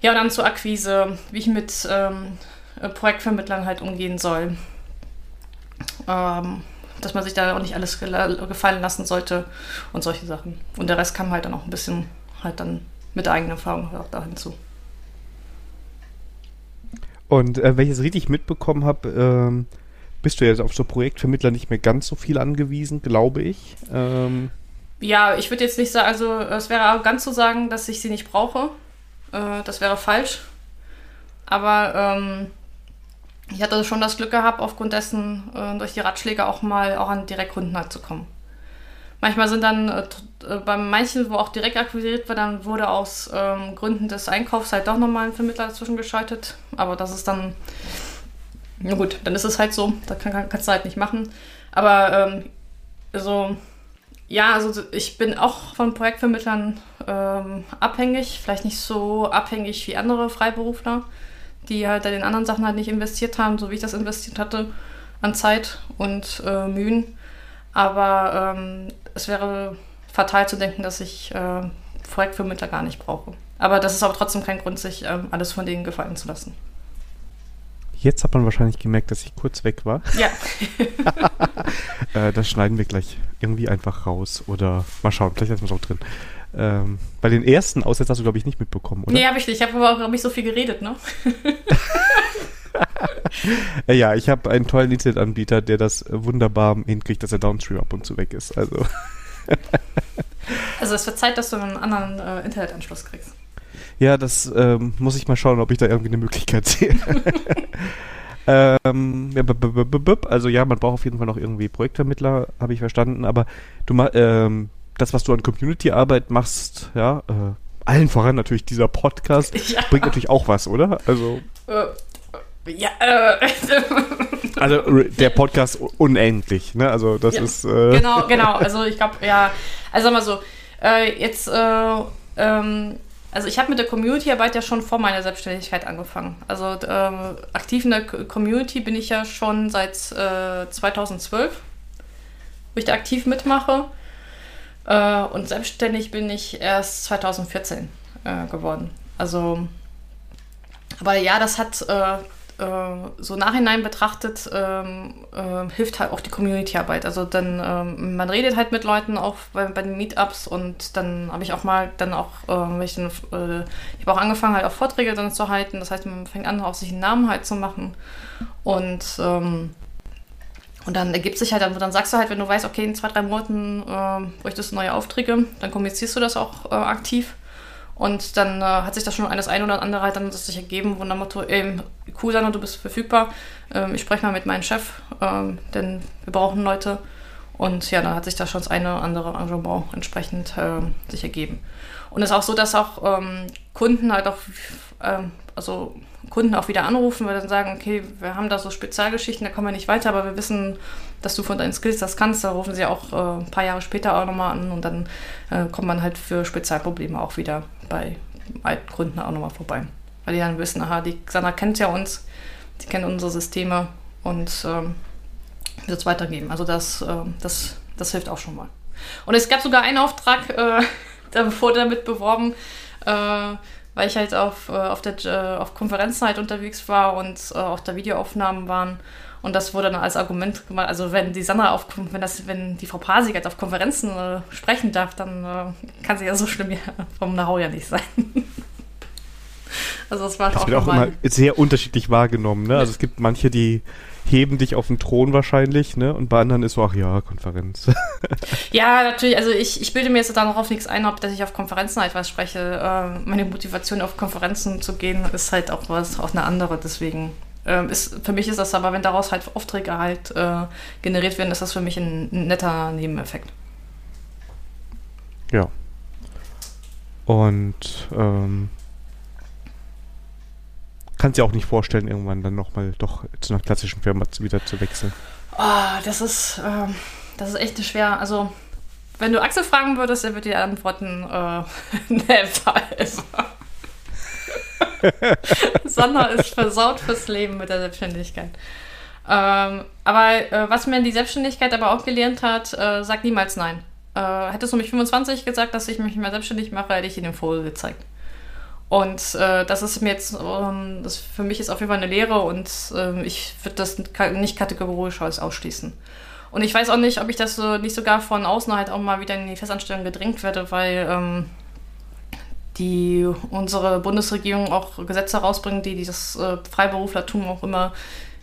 Ja, und dann zur Akquise, wie ich mit ähm, Projektvermittlern halt umgehen soll. Ähm, dass man sich da auch nicht alles gefallen lassen sollte und solche Sachen. Und der Rest kam halt dann auch ein bisschen halt dann mit der eigenen Erfahrung auch da hinzu. Und äh, wenn ich es richtig mitbekommen habe, ähm, bist du jetzt auf so Projektvermittler nicht mehr ganz so viel angewiesen, glaube ich. Ähm ja, ich würde jetzt nicht sagen, also es wäre ganz zu sagen, dass ich sie nicht brauche. Äh, das wäre falsch. Aber ähm, ich hatte schon das Glück gehabt, aufgrund dessen äh, durch die Ratschläge auch mal auch an Direktkunden halt zu kommen. Manchmal sind dann äh, äh, bei manchen, wo auch direkt akquiriert wird, dann wurde aus ähm, Gründen des Einkaufs halt doch nochmal ein Vermittler dazwischen geschaltet. Aber das ist dann, na gut, dann ist es halt so, da kann, kannst du halt nicht machen. Aber ähm, also, ja, also ich bin auch von Projektvermittlern ähm, abhängig, vielleicht nicht so abhängig wie andere Freiberufler die halt in den anderen Sachen halt nicht investiert haben, so wie ich das investiert hatte, an Zeit und äh, Mühen. Aber ähm, es wäre fatal zu denken, dass ich äh, Projektvermittler gar nicht brauche. Aber das ist aber trotzdem kein Grund, sich ähm, alles von denen gefallen zu lassen. Jetzt hat man wahrscheinlich gemerkt, dass ich kurz weg war. Ja. äh, das schneiden wir gleich irgendwie einfach raus. Oder mal schauen, vielleicht lassen wir es auch drin. Ähm, bei den ersten Aussätzen hast du, glaube ich, nicht mitbekommen, oder? Nee, habe ich nicht. Ich habe aber auch nicht so viel geredet, ne? ja, ich habe einen tollen Internetanbieter, der das wunderbar hinkriegt, dass der Downstream ab und zu weg ist. Also, also es wird Zeit, dass du einen anderen äh, Internetanschluss kriegst. Ja, das ähm, muss ich mal schauen, ob ich da irgendwie eine Möglichkeit sehe. ähm, also ja, man braucht auf jeden Fall noch irgendwie Projektvermittler, habe ich verstanden, aber du ähm, das, was du an Community-Arbeit machst, ja, äh, allen voran natürlich dieser Podcast, ja. bringt natürlich auch was, oder? Also. Äh, ja, äh. also der Podcast unendlich, ne? Also das ja, ist. Äh genau, genau. Also ich glaube, ja, also sag mal so, äh, jetzt, äh, ähm, also ich habe mit der Community-Arbeit ja schon vor meiner Selbstständigkeit angefangen. Also ähm, aktiv in der Community bin ich ja schon seit 2012, wo ich da aktiv mitmache. Äh, und selbstständig bin ich erst 2014 äh, geworden. Also, aber ja, das hat äh, äh so nachhinein betrachtet, ähm, äh, hilft halt auch die Community-Arbeit. Also dann, ähm, man redet halt mit Leuten auch bei, bei den Meetups und dann habe ich auch mal dann auch, äh, ich, dann, ich habe auch angefangen halt auch Vorträge dann zu halten. Das heißt, man fängt an, auch sich einen Namen halt zu machen. Und ähm, und dann ergibt sich halt, dann, dann sagst du halt, wenn du weißt, okay, in zwei, drei Monaten äh, bräuchtest du neue Aufträge, dann kommunizierst du das auch äh, aktiv. Und dann äh, hat sich das schon eines ein oder andere halt dann das sich ergeben, wo dann Motto, ey, cool sein und du bist verfügbar. Ähm, ich spreche mal mit meinem Chef, ähm, denn wir brauchen Leute. Und ja, dann hat sich da schon das eine oder andere Engagement entsprechend äh, sich ergeben. Und es ist auch so, dass auch ähm, Kunden halt auch, ähm, also Kunden auch wieder anrufen, weil dann sagen, okay, wir haben da so Spezialgeschichten, da kommen wir nicht weiter, aber wir wissen, dass du von deinen Skills das kannst. Da rufen sie auch äh, ein paar Jahre später auch nochmal an und dann äh, kommt man halt für Spezialprobleme auch wieder bei alten Kunden auch nochmal vorbei. Weil die dann wissen, aha, die Xana kennt ja uns, die kennt unsere Systeme und ähm, wird es weitergeben. Also das, äh, das, das hilft auch schon mal. Und es gab sogar einen Auftrag, äh, da wurde damit beworben, äh, weil ich halt auf, äh, auf, der, äh, auf Konferenzen halt unterwegs war und äh, auch da Videoaufnahmen waren. Und das wurde dann als Argument gemacht, also wenn die Sandra auf, wenn das, wenn die Frau Pasig jetzt auf Konferenzen äh, sprechen darf, dann äh, kann sie ja so schlimm ja, vom Know-how ja nicht sein. also das war das auch, wird auch immer sehr unterschiedlich wahrgenommen, ne? Also es gibt manche, die heben dich auf den Thron wahrscheinlich, ne? Und bei anderen ist so, ach ja, Konferenz. ja, natürlich. Also ich, ich bilde mir jetzt darauf nichts ein, ob dass ich auf Konferenzen etwas spreche. Äh, meine Motivation auf Konferenzen zu gehen ist halt auch was, auch eine andere. Deswegen äh, ist für mich ist das aber, wenn daraus halt Aufträge halt äh, generiert werden, ist das für mich ein, ein netter Nebeneffekt. Ja. Und ähm, kannst dir auch nicht vorstellen, irgendwann dann nochmal doch zu einer klassischen Firma wieder zu wechseln. Oh, das ist, ähm, das ist echt schwer. Also, wenn du Axel fragen würdest, er würde dir antworten, äh, never ever. Sandra ist versaut fürs Leben mit der Selbstständigkeit. Ähm, aber äh, was mir die Selbstständigkeit aber auch gelernt hat, äh, sag niemals nein. Äh, hättest du mich 25 gesagt, dass ich mich mehr selbstständig mache, hätte ich dir den Vogel gezeigt. Und äh, das ist mir jetzt, ähm, das für mich ist auf jeden Fall eine Lehre und äh, ich würde das nicht kategorisch ausschließen. Und ich weiß auch nicht, ob ich das so nicht sogar von außen halt auch mal wieder in die Festanstellung gedrängt werde, weil ähm, die unsere Bundesregierung auch Gesetze rausbringt, die dieses äh, Freiberuflertum auch immer,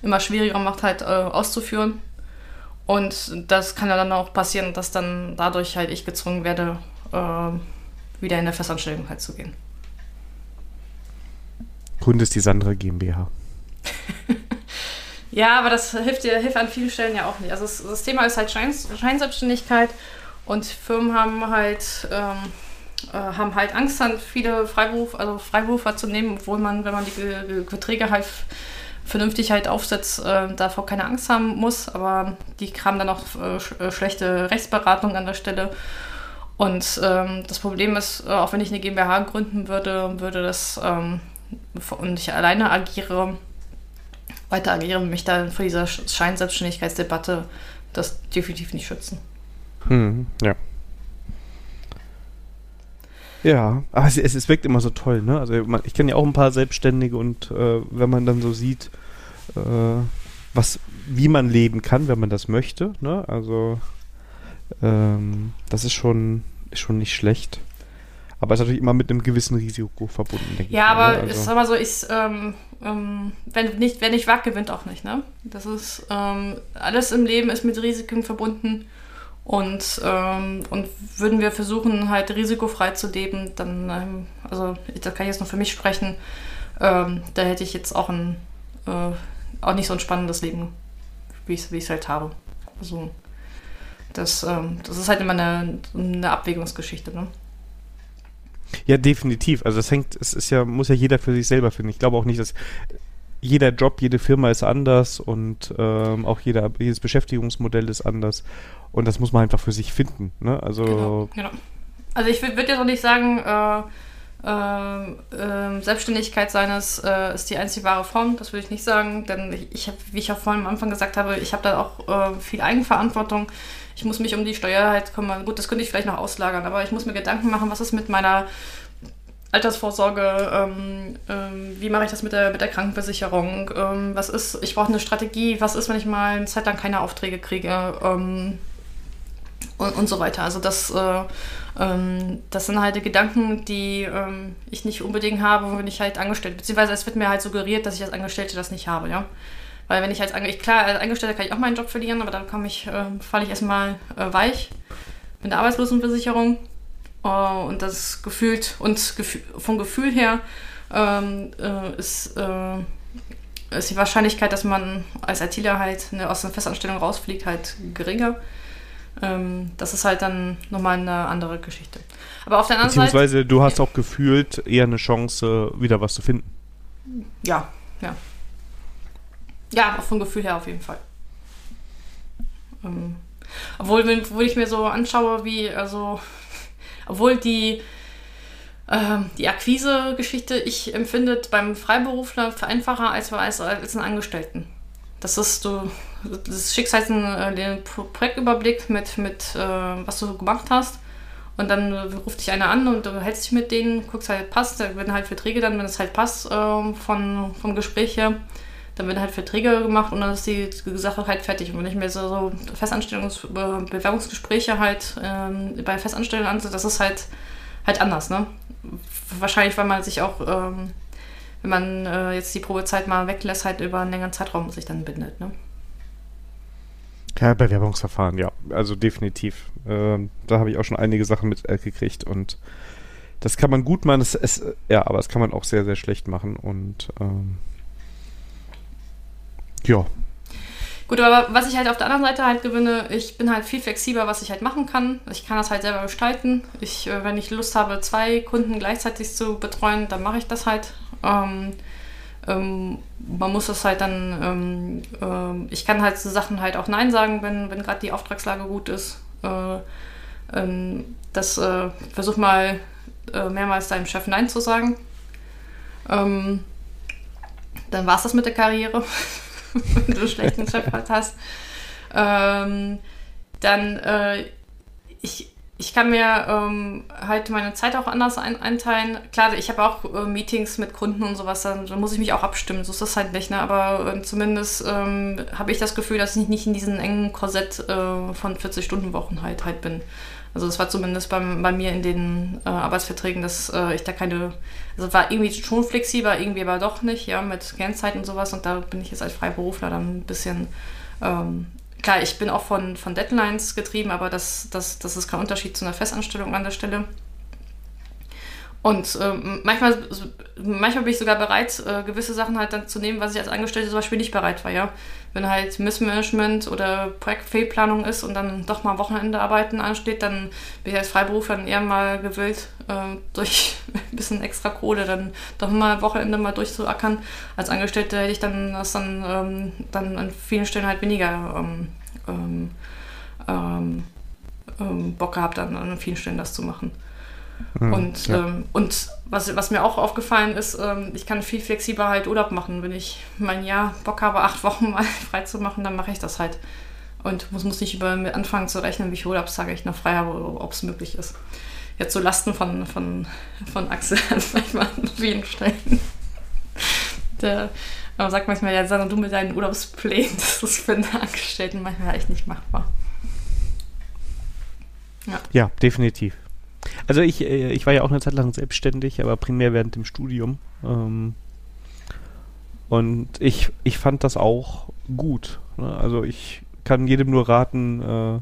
immer schwieriger macht, halt äh, auszuführen. Und das kann ja dann auch passieren, dass dann dadurch halt ich gezwungen werde, äh, wieder in der Festanstellung halt zu gehen. Grund ist die Sandra GmbH. ja, aber das hilft dir hilft an vielen Stellen ja auch nicht. Also das, das Thema ist halt Schein, Scheinselbstständigkeit und Firmen haben halt ähm, äh, haben halt Angst, dann viele Freiberuf, also Freiberufer zu nehmen, obwohl man, wenn man die Verträge halt vernünftig halt aufsetzt, äh, davor keine Angst haben muss. Aber die haben dann auch äh, sch äh, schlechte Rechtsberatung an der Stelle. Und ähm, das Problem ist, äh, auch wenn ich eine GmbH gründen würde, würde das ähm, und ich alleine agiere, weiter agiere, mich da vor dieser Scheinselbstständigkeitsdebatte das definitiv nicht schützen. Hm, ja. Ja, aber es, es, wirkt immer so toll, ne? Also man, ich kenne ja auch ein paar Selbstständige und äh, wenn man dann so sieht, äh, was, wie man leben kann, wenn man das möchte, ne? Also ähm, das ist schon, ist schon nicht schlecht. Aber ist natürlich immer mit einem gewissen Risiko verbunden, denke ja, ich. Ja, aber ne? also. ist aber so, ich, ähm, ähm, wenn nicht, wer nicht wagt, gewinnt auch nicht, ne? Das ist, ähm, alles im Leben ist mit Risiken verbunden. Und, ähm, und würden wir versuchen, halt risikofrei zu leben, dann, ähm, also da kann ich jetzt nur für mich sprechen, ähm, da hätte ich jetzt auch ein, äh, auch nicht so ein spannendes Leben, wie ich es halt habe. Also das, das ist halt immer eine, eine Abwägungsgeschichte, ne? Ja, definitiv. Also das hängt, es ist ja, muss ja jeder für sich selber finden. Ich glaube auch nicht, dass jeder Job, jede Firma ist anders und ähm, auch jeder, jedes Beschäftigungsmodell ist anders. Und das muss man einfach für sich finden. Ne? Also, genau, genau. also ich würde jetzt auch nicht sagen, äh, äh, äh, Selbstständigkeit seines äh, ist die einzige wahre Form, das würde ich nicht sagen, denn ich, ich habe, wie ich auch vorhin am Anfang gesagt habe, ich habe da auch äh, viel Eigenverantwortung. Ich muss mich um die Steuer halt kümmern. Gut, das könnte ich vielleicht noch auslagern, aber ich muss mir Gedanken machen, was ist mit meiner Altersvorsorge, ähm, ähm, wie mache ich das mit der, mit der Krankenversicherung, ähm, was ist, ich brauche eine Strategie, was ist, wenn ich mal eine Zeit lang keine Aufträge kriege? Ähm, und, und so weiter. Also das, äh, ähm, das sind halt die Gedanken, die ähm, ich nicht unbedingt habe, wenn ich halt angestellt, beziehungsweise es wird mir halt suggeriert, dass ich als Angestellte das nicht habe, ja. Weil wenn ich als Angestellter, klar, als Angestellter kann ich auch meinen Job verlieren, aber dann komme ich, äh, falle ich erstmal äh, weich mit der Arbeitslosenversicherung. Uh, und das gefühlt, und gef vom Gefühl her ähm, äh, ist, äh, ist die Wahrscheinlichkeit, dass man als ITler halt eine, aus einer Festanstellung rausfliegt, halt geringer. Ähm, das ist halt dann nochmal eine andere Geschichte. Aber auf der anderen Beziehungsweise Seite. Du hast auch gefühlt eher eine Chance, wieder was zu finden. Ja, ja. Ja, vom Gefühl her auf jeden Fall. Ähm, obwohl, wenn, obwohl ich mir so anschaue, wie, also, obwohl die, äh, die Akquise-Geschichte ich empfinde beim Freiberufler einfacher als, als, als einen Angestellten. Das ist du, das schickst halt einen, äh, den Projektüberblick mit, mit äh, was du gemacht hast. Und dann ruft dich einer an und du hältst dich mit denen, guckst halt, passt, da werden halt Verträge dann, wenn es halt passt, äh, von, vom Gespräch her dann werden halt Verträge gemacht und dann ist die Sache halt fertig. Und wenn ich mir so, so Festanstellungs-, Bewerbungsgespräche halt ähm, bei Festanstellungen ansehe, das ist halt, halt anders, ne? Wahrscheinlich, weil man sich auch, ähm, wenn man äh, jetzt die Probezeit mal weglässt, halt über einen längeren Zeitraum sich dann bindet, ne? Ja, Bewerbungsverfahren, ja. Also definitiv. Ähm, da habe ich auch schon einige Sachen mitgekriegt und das kann man gut machen, es, es, ja, aber das kann man auch sehr, sehr schlecht machen und ähm, ja. Gut, aber was ich halt auf der anderen Seite halt gewinne, ich bin halt viel flexibler, was ich halt machen kann. Ich kann das halt selber gestalten. Ich, äh, wenn ich Lust habe, zwei Kunden gleichzeitig zu betreuen, dann mache ich das halt. Ähm, ähm, man muss das halt dann, ähm, äh, ich kann halt zu Sachen halt auch Nein sagen, wenn, wenn gerade die Auftragslage gut ist. Äh, ähm, das äh, versuch mal äh, mehrmals deinem Chef Nein zu sagen. Ähm, dann war es das mit der Karriere, wenn du einen schlechten Chef halt hast. Ähm, dann, äh, ich, ich kann mir ähm, halt meine Zeit auch anders ein einteilen. Klar, ich habe auch äh, Meetings mit Kunden und sowas, dann, dann, muss ich mich auch abstimmen, so ist das halt nicht, ne? aber äh, zumindest ähm, habe ich das Gefühl, dass ich nicht in diesem engen Korsett äh, von 40-Stunden-Wochen halt, halt bin. Also das war zumindest beim, bei mir in den äh, Arbeitsverträgen, dass äh, ich da keine, also war irgendwie schon flexibler, irgendwie aber doch nicht, ja, mit Kernzeit und sowas. Und da bin ich jetzt als Freiberufler dann ein bisschen, ähm, klar, ich bin auch von, von Deadlines getrieben, aber das, das, das ist kein Unterschied zu einer Festanstellung an der Stelle. Und ähm, manchmal, manchmal bin ich sogar bereit, äh, gewisse Sachen halt dann zu nehmen, was ich als Angestellte zum Beispiel nicht bereit war, ja. Wenn halt Missmanagement oder Projektfehlplanung ist und dann doch mal Wochenende arbeiten ansteht, dann bin ich als Freiberufler dann eher mal gewillt, äh, durch ein bisschen extra Kohle dann doch mal Wochenende mal durchzuackern. Als Angestellte hätte ich dann das dann, ähm, dann an vielen Stellen halt weniger ähm, ähm, ähm, ähm Bock gehabt, dann an vielen Stellen das zu machen. Mhm, und ja. ähm, und was, was mir auch aufgefallen ist, ähm, ich kann viel flexibler halt Urlaub machen. Wenn ich mein Jahr Bock habe, acht Wochen mal frei zu machen, dann mache ich das halt. Und muss, muss nicht über anfangen zu rechnen, wie viele Urlaubstage ich noch frei habe, ob es möglich ist. Jetzt so Lasten von, von, von Axel manchmal an vielen Stellen. Der man sagt manchmal, ja, Sandra, du mit deinen Urlaubsplänen, das ist für einen Angestellten manchmal echt nicht machbar. Ja, ja definitiv. Also ich, äh, ich war ja auch eine Zeit lang selbstständig, aber primär während dem Studium. Ähm, und ich, ich fand das auch gut. Ne? Also ich kann jedem nur raten, äh,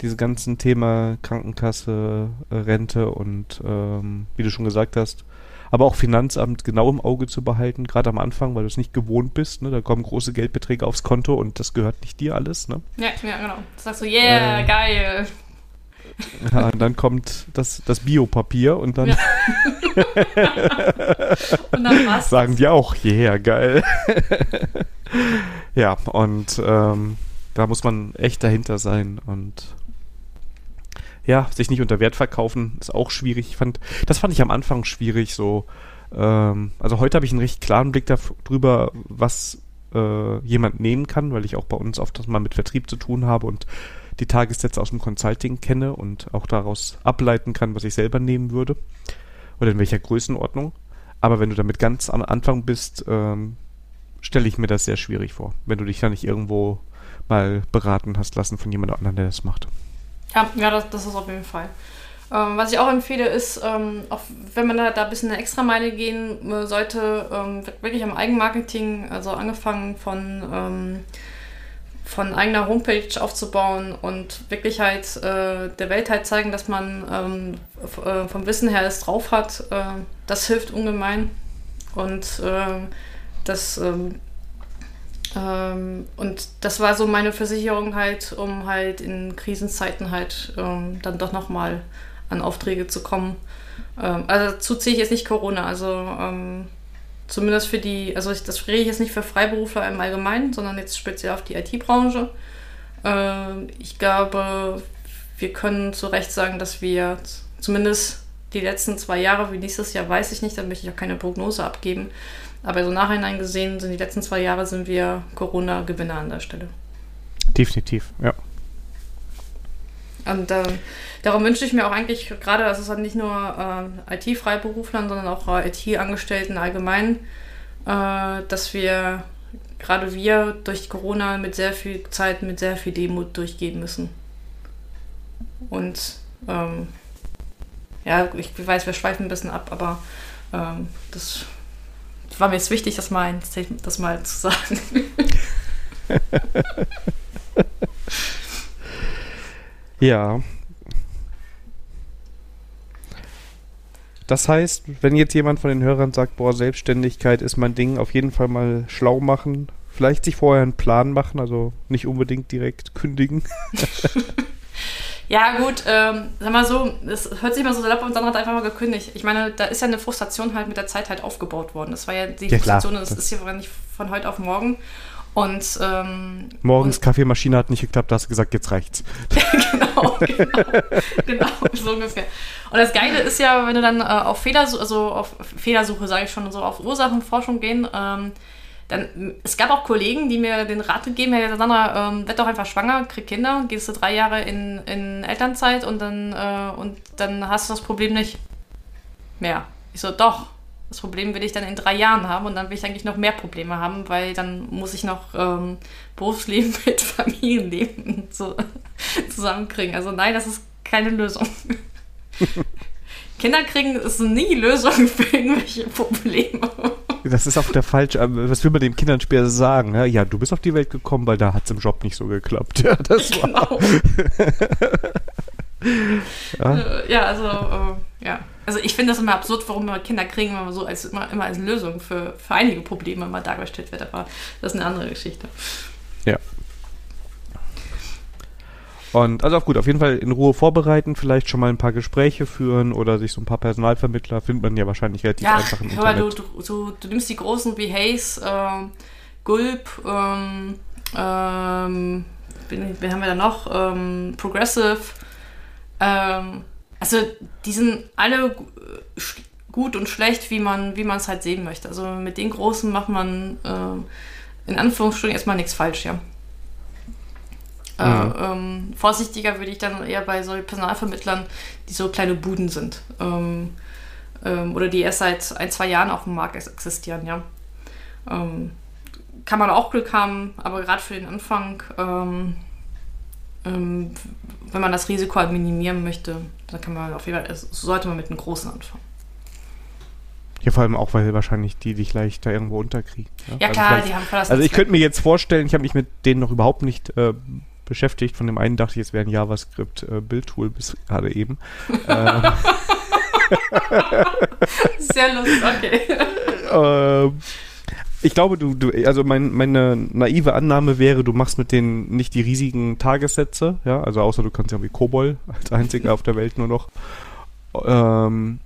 diese ganzen Thema Krankenkasse, äh, Rente und ähm, wie du schon gesagt hast, aber auch Finanzamt genau im Auge zu behalten, gerade am Anfang, weil du es nicht gewohnt bist. Ne? Da kommen große Geldbeträge aufs Konto und das gehört nicht dir alles. Ne? Ja, ja, genau. Das sagst du, yeah, äh, geil. Ja, und dann kommt das, das Biopapier und dann, ja. und dann sagen die auch, yeah, geil. ja, und ähm, da muss man echt dahinter sein und ja, sich nicht unter Wert verkaufen ist auch schwierig. Ich fand, das fand ich am Anfang schwierig, so ähm, also heute habe ich einen recht klaren Blick darüber, was äh, jemand nehmen kann, weil ich auch bei uns oft mal mit Vertrieb zu tun habe und die Tagessätze aus dem Consulting kenne und auch daraus ableiten kann, was ich selber nehmen würde oder in welcher Größenordnung. Aber wenn du damit ganz am Anfang bist, ähm, stelle ich mir das sehr schwierig vor, wenn du dich da nicht irgendwo mal beraten hast lassen von jemand anderem, der das macht. Ja, ja das, das ist auf jeden Fall. Ähm, was ich auch empfehle, ist, ähm, auch wenn man da, da ein bisschen eine extra Meile gehen äh, sollte, ähm, wirklich am Eigenmarketing, also angefangen von ähm, von eigener Homepage aufzubauen und wirklich halt äh, der Welt halt zeigen, dass man ähm, äh, vom Wissen her es drauf hat, äh, das hilft ungemein. Und äh, das ähm, ähm, und das war so meine Versicherung halt, um halt in Krisenzeiten halt ähm, dann doch nochmal an Aufträge zu kommen. Ähm, also dazu ziehe ich jetzt nicht Corona, also ähm, Zumindest für die, also ich, das rede ich jetzt nicht für Freiberufler im Allgemeinen, sondern jetzt speziell auf die IT-Branche. Äh, ich glaube, wir können zu Recht sagen, dass wir zumindest die letzten zwei Jahre, wie nächstes Jahr weiß ich nicht, da möchte ich auch keine Prognose abgeben. Aber so nachhinein gesehen sind die letzten zwei Jahre sind wir Corona-Gewinner an der Stelle. Definitiv, ja. Und äh, darum wünsche ich mir auch eigentlich gerade, dass es halt nicht nur äh, IT-Freiberuflern, sondern auch äh, IT-Angestellten allgemein, äh, dass wir, gerade wir, durch Corona mit sehr viel Zeit, mit sehr viel Demut durchgehen müssen. Und ähm, ja, ich weiß, wir schweifen ein bisschen ab, aber ähm, das war mir jetzt wichtig, das mal, das mal zu sagen. Ja. Das heißt, wenn jetzt jemand von den Hörern sagt, boah, Selbstständigkeit ist mein Ding, auf jeden Fall mal schlau machen, Vielleicht sich vorher einen Plan machen, also nicht unbedingt direkt kündigen. Ja, gut, ähm, sag mal so, es hört sich mal so salopp und dann hat einfach mal gekündigt. Ich meine, da ist ja eine Frustration halt mit der Zeit halt aufgebaut worden. Das war ja die ja, Frustration, das, das ist ja nicht von heute auf morgen. Und ähm, morgens und, Kaffeemaschine hat nicht geklappt, da hast du gesagt, jetzt reicht's. genau, genau, genau, so ungefähr. Und das Geile ist ja, wenn du dann äh, auf Fehlersuche, also auf Fehlersuche, sage ich schon, so auf Ursachenforschung gehen, ähm, dann, es gab auch Kollegen, die mir den Rat gegeben haben, Sandra, ähm, werd doch einfach schwanger, krieg Kinder, gehst du drei Jahre in, in Elternzeit und dann, äh, und dann hast du das Problem nicht mehr. Ich so, doch. Das Problem will ich dann in drei Jahren haben und dann will ich eigentlich noch mehr Probleme haben, weil dann muss ich noch ähm, Berufsleben mit Familienleben so, zusammenkriegen. Also nein, das ist keine Lösung. Kinder kriegen ist nie Lösung für irgendwelche Probleme. Das ist auch der falsche, äh, was will man den Kindern später sagen? Ja, du bist auf die Welt gekommen, weil da hat es im Job nicht so geklappt. Ja, das war. Ja. Ja, also, äh, ja. Also ich finde das immer absurd, warum wir Kinder kriegen, wenn man so als, immer, immer als Lösung für, für einige Probleme mal dargestellt wird, aber das ist eine andere Geschichte. Ja. Und also auch gut, auf jeden Fall in Ruhe vorbereiten, vielleicht schon mal ein paar Gespräche führen oder sich so ein paar Personalvermittler findet man ja wahrscheinlich relativ ja, einfach im Internet. Ja, du, du, du, nimmst die großen wie Hayes, äh, Gulp, ähm, ähm, wen haben wir da noch? Ähm, Progressive. Ähm, also die sind alle gut und schlecht, wie man wie es halt sehen möchte. Also mit den großen macht man äh, in Anführungsstrichen erstmal nichts falsch, ja. Äh, ähm, vorsichtiger würde ich dann eher bei solchen Personalvermittlern, die so kleine Buden sind. Ähm, ähm, oder die erst seit ein, zwei Jahren auf dem Markt existieren, ja. Ähm, kann man auch Glück haben, aber gerade für den Anfang, ähm, wenn man das Risiko halt minimieren möchte, dann kann man auf jeden Fall, sollte man mit einem großen anfangen. Ja, vor allem auch, weil wahrscheinlich die dich leicht da irgendwo unterkriegen. Ja, ja also klar, die haben verlassen. Also ich könnte mir jetzt vorstellen, ich habe mich mit denen noch überhaupt nicht äh, beschäftigt. Von dem einen dachte ich, es wäre ein JavaScript-Bildtool äh, bis gerade eben. ähm, Sehr lustig, okay. Ähm, ich glaube, du, du also mein, meine naive Annahme wäre, du machst mit denen nicht die riesigen Tagessätze, ja, also außer du kannst ja wie Kobol als einziger auf der Welt nur noch. Ähm,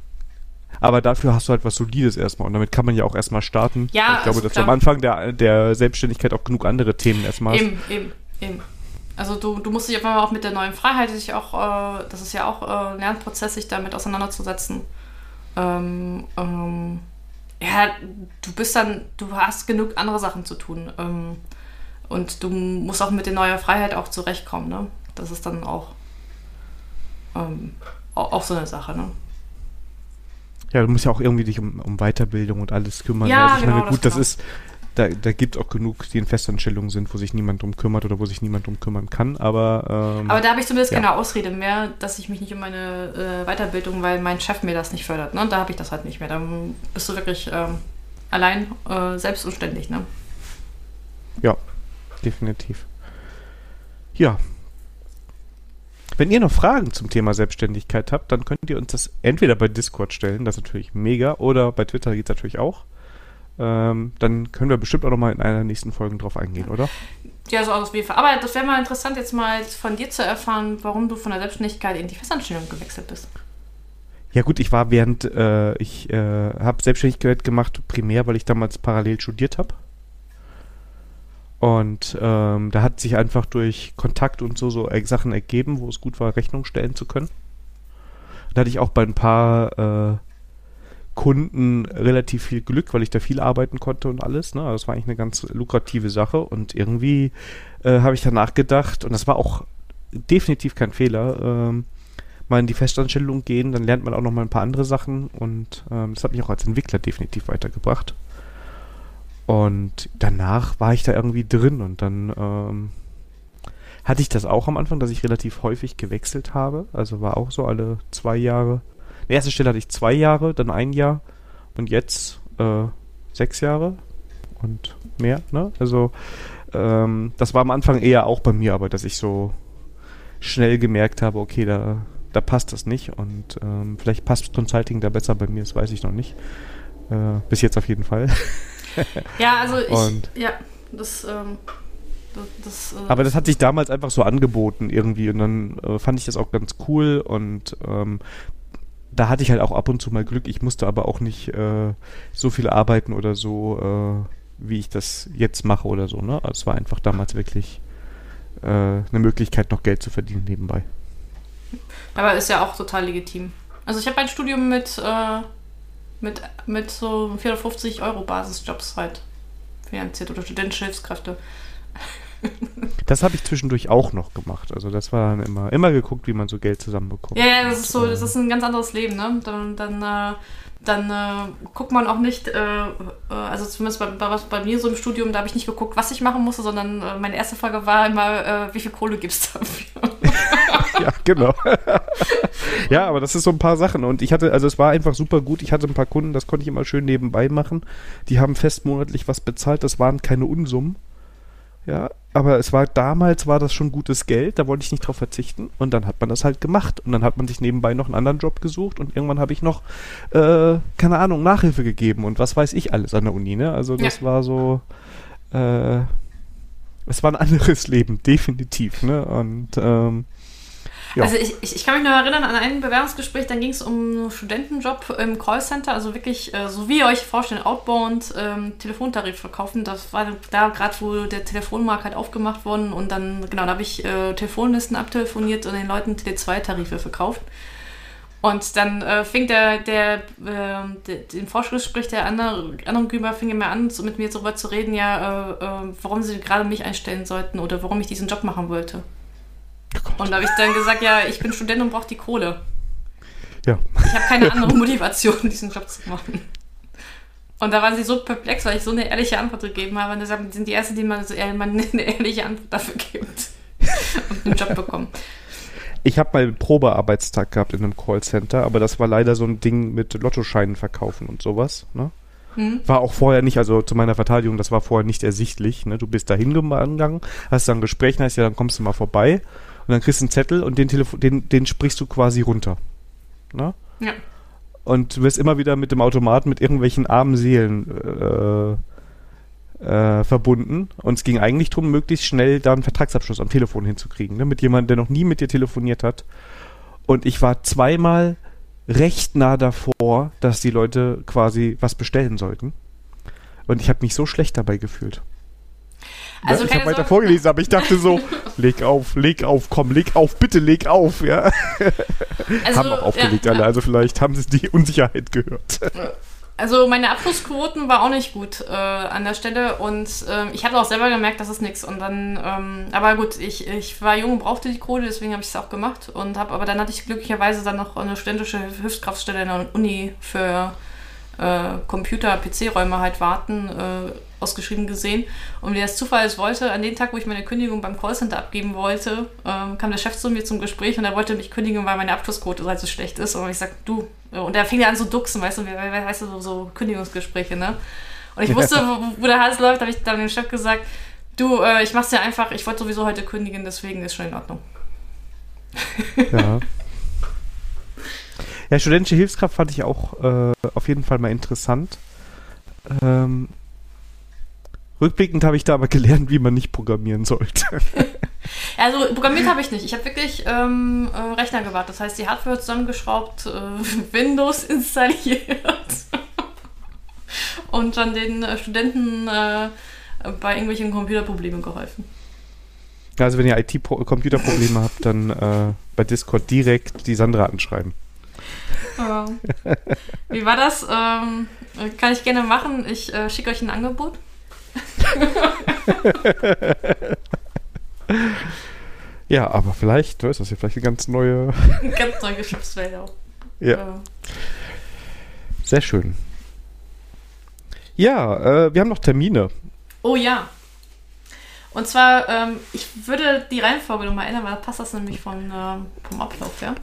aber dafür hast du halt was Solides erstmal und damit kann man ja auch erstmal starten. Ja, ich glaube, dass klar. du am Anfang der, der Selbstständigkeit auch genug andere Themen erstmal hast. Eben, eben, eben. Also du, du musst dich einfach auch mit der neuen Freiheit, sich auch, äh, das ist ja auch äh, ein Lernprozess, sich damit auseinanderzusetzen. Ähm, ähm, ja, du bist dann, du hast genug andere Sachen zu tun. Ähm, und du musst auch mit der neuen Freiheit auch zurechtkommen, ne? Das ist dann auch, ähm, auch so eine Sache, ne? Ja, du musst ja auch irgendwie dich um, um Weiterbildung und alles kümmern. Ja, also ich genau, meine, gut, das, das ist da, da gibt es auch genug, die in Festanstellungen sind, wo sich niemand drum kümmert oder wo sich niemand drum kümmern kann, aber... Ähm, aber da habe ich zumindest ja. keine Ausrede mehr, dass ich mich nicht um meine äh, Weiterbildung, weil mein Chef mir das nicht fördert, ne? Da habe ich das halt nicht mehr. Dann bist du wirklich ähm, allein äh, selbst und ständig, ne? Ja, definitiv. Ja, wenn ihr noch Fragen zum Thema Selbstständigkeit habt, dann könnt ihr uns das entweder bei Discord stellen, das ist natürlich mega, oder bei Twitter geht es natürlich auch. Ähm, dann können wir bestimmt auch noch mal in einer der nächsten Folgen drauf eingehen, oder? Ja, so jeden Fall. Aber das wäre mal interessant, jetzt mal von dir zu erfahren, warum du von der Selbstständigkeit in die Festanstellung gewechselt bist. Ja gut, ich war während, äh, ich äh, habe Selbstständigkeit gemacht, primär, weil ich damals parallel studiert habe. Und ähm, da hat sich einfach durch Kontakt und so so Sachen ergeben, wo es gut war, Rechnung stellen zu können. Da hatte ich auch bei ein paar äh, Kunden relativ viel Glück, weil ich da viel arbeiten konnte und alles. Ne? Das war eigentlich eine ganz lukrative Sache und irgendwie äh, habe ich danach gedacht, und das war auch definitiv kein Fehler, ähm, mal in die Festanstellung gehen, dann lernt man auch noch mal ein paar andere Sachen und ähm, das hat mich auch als Entwickler definitiv weitergebracht. Und danach war ich da irgendwie drin und dann ähm, hatte ich das auch am Anfang, dass ich relativ häufig gewechselt habe. Also war auch so alle zwei Jahre die erste Stelle hatte ich zwei Jahre, dann ein Jahr und jetzt äh, sechs Jahre und mehr. Ne? Also ähm, das war am Anfang eher auch bei mir, aber dass ich so schnell gemerkt habe, okay, da, da passt das nicht und ähm, vielleicht passt Consulting da besser bei mir, das weiß ich noch nicht. Äh, bis jetzt auf jeden Fall. ja, also ich, und, ja, Das, ähm, das, äh, Aber das hat sich damals einfach so angeboten irgendwie und dann äh, fand ich das auch ganz cool und ähm, da hatte ich halt auch ab und zu mal Glück. Ich musste aber auch nicht äh, so viel arbeiten oder so, äh, wie ich das jetzt mache oder so. Ne? Also es war einfach damals wirklich äh, eine Möglichkeit, noch Geld zu verdienen nebenbei. Aber ist ja auch total legitim. Also ich habe ein Studium mit, äh, mit, mit so 450 Euro Basisjobs halt finanziert oder studentische Hilfskräfte. Das habe ich zwischendurch auch noch gemacht. Also das war dann immer, immer geguckt, wie man so Geld zusammenbekommt. Ja, ja, das ist so, das ist ein ganz anderes Leben, ne? Dann, dann, äh, dann äh, guckt man auch nicht, äh, äh also zumindest bei, bei, bei, mir so im Studium, da habe ich nicht geguckt, was ich machen musste, sondern äh, meine erste Frage war immer, äh, wie viel Kohle gibt es dafür? ja, genau. ja, aber das ist so ein paar Sachen. Und ich hatte, also es war einfach super gut. Ich hatte ein paar Kunden, das konnte ich immer schön nebenbei machen. Die haben fest monatlich was bezahlt. Das waren keine Unsummen. Ja, aber es war damals war das schon gutes Geld, da wollte ich nicht drauf verzichten und dann hat man das halt gemacht und dann hat man sich nebenbei noch einen anderen Job gesucht und irgendwann habe ich noch äh, keine Ahnung Nachhilfe gegeben und was weiß ich alles an der Uni, ne? Also das ja. war so äh, es war ein anderes Leben definitiv, ne? Und ähm, ja. Also ich, ich, ich, kann mich noch erinnern an ein Bewerbungsgespräch, dann ging es um einen Studentenjob im Callcenter, also wirklich, äh, so wie ihr euch vorstellt, Outbound ähm, Telefontarif verkaufen. Das war da gerade, wo der Telefonmarkt halt aufgemacht worden und dann, genau, da habe ich äh, Telefonlisten abtelefoniert und den Leuten Tele2-Tarife verkauft. Und dann äh, fing der, der, äh, der, den Vorschlussgespräch der andere, anderen Güber fing immer an, so mit mir darüber zu reden, ja, äh, äh, warum sie gerade mich einstellen sollten oder warum ich diesen Job machen wollte. Oh und da habe ich dann gesagt, ja, ich bin Student und brauche die Kohle. Ja. Ich habe keine andere Motivation, diesen Job zu machen. Und da waren sie so perplex, weil ich so eine ehrliche Antwort gegeben habe. Und deshalb sind die Ersten, die man, so, man eine ehrliche Antwort dafür gibt und einen Job bekommen. Ich habe mal einen Probearbeitstag gehabt in einem Callcenter, aber das war leider so ein Ding mit Lottoscheinen verkaufen und sowas. Ne? Hm. War auch vorher nicht, also zu meiner Verteidigung, das war vorher nicht ersichtlich. Ne? Du bist da hingegangen, hast dann ein Gespräch, heißt ja, dann kommst du mal vorbei. Und dann kriegst du einen Zettel und den, Telefon den, den sprichst du quasi runter. Ne? Ja. Und du wirst immer wieder mit dem Automaten mit irgendwelchen armen Seelen äh, äh, verbunden. Und es ging eigentlich darum, möglichst schnell da einen Vertragsabschluss am Telefon hinzukriegen. Ne? Mit jemandem, der noch nie mit dir telefoniert hat. Und ich war zweimal recht nah davor, dass die Leute quasi was bestellen sollten. Und ich habe mich so schlecht dabei gefühlt. Also ich habe weiter vorgelesen, aber ich dachte so, leg auf, leg auf, komm, leg auf, bitte leg auf, ja. Also, haben auch aufgelegt ja, alle, also vielleicht haben sie die Unsicherheit gehört. Also meine Abschlussquoten war auch nicht gut äh, an der Stelle und äh, ich habe auch selber gemerkt, das ist nichts. Und dann, ähm, aber gut, ich, ich war jung und brauchte die Kohle, deswegen habe ich es auch gemacht und habe, aber dann hatte ich glücklicherweise dann noch eine studentische Hilfskraftstelle in der Uni für äh, Computer-PC-Räume halt warten, äh, ausgeschrieben gesehen. Und wie das Zufall es wollte, an dem Tag, wo ich meine Kündigung beim Callcenter abgeben wollte, ähm, kam der Chef zu mir zum Gespräch und er wollte mich kündigen, weil meine Abschlussquote halt so schlecht ist. Und ich sag, du, und er fing an so duxen, weißt du, weißt du, so, so Kündigungsgespräche, ne? Und ich wusste, wo, wo der Hals läuft, habe ich dann dem Chef gesagt, du, äh, ich mach's ja einfach, ich wollte sowieso heute kündigen, deswegen ist schon in Ordnung. Ja. Ja, studentische Hilfskraft fand ich auch äh, auf jeden Fall mal interessant. Ähm, rückblickend habe ich da aber gelernt, wie man nicht programmieren sollte. also programmiert habe ich nicht. Ich habe wirklich ähm, äh, Rechner gewartet. Das heißt, die Hardware zusammengeschraubt, äh, Windows installiert und dann den äh, Studenten äh, bei irgendwelchen Computerproblemen geholfen. Also wenn ihr IT-Computerprobleme habt, dann äh, bei Discord direkt die Sandra anschreiben. Ähm, wie war das? Ähm, kann ich gerne machen. Ich äh, schicke euch ein Angebot. ja, aber vielleicht, du weißt das ja vielleicht eine ganz neue. ganz neue Geschäftswelt auch. Ja. ja. Sehr schön. Ja, äh, wir haben noch Termine. Oh ja. Und zwar, ähm, ich würde die Reihenfolge nochmal ändern, weil da passt das nämlich von, äh, vom Ablauf, ja?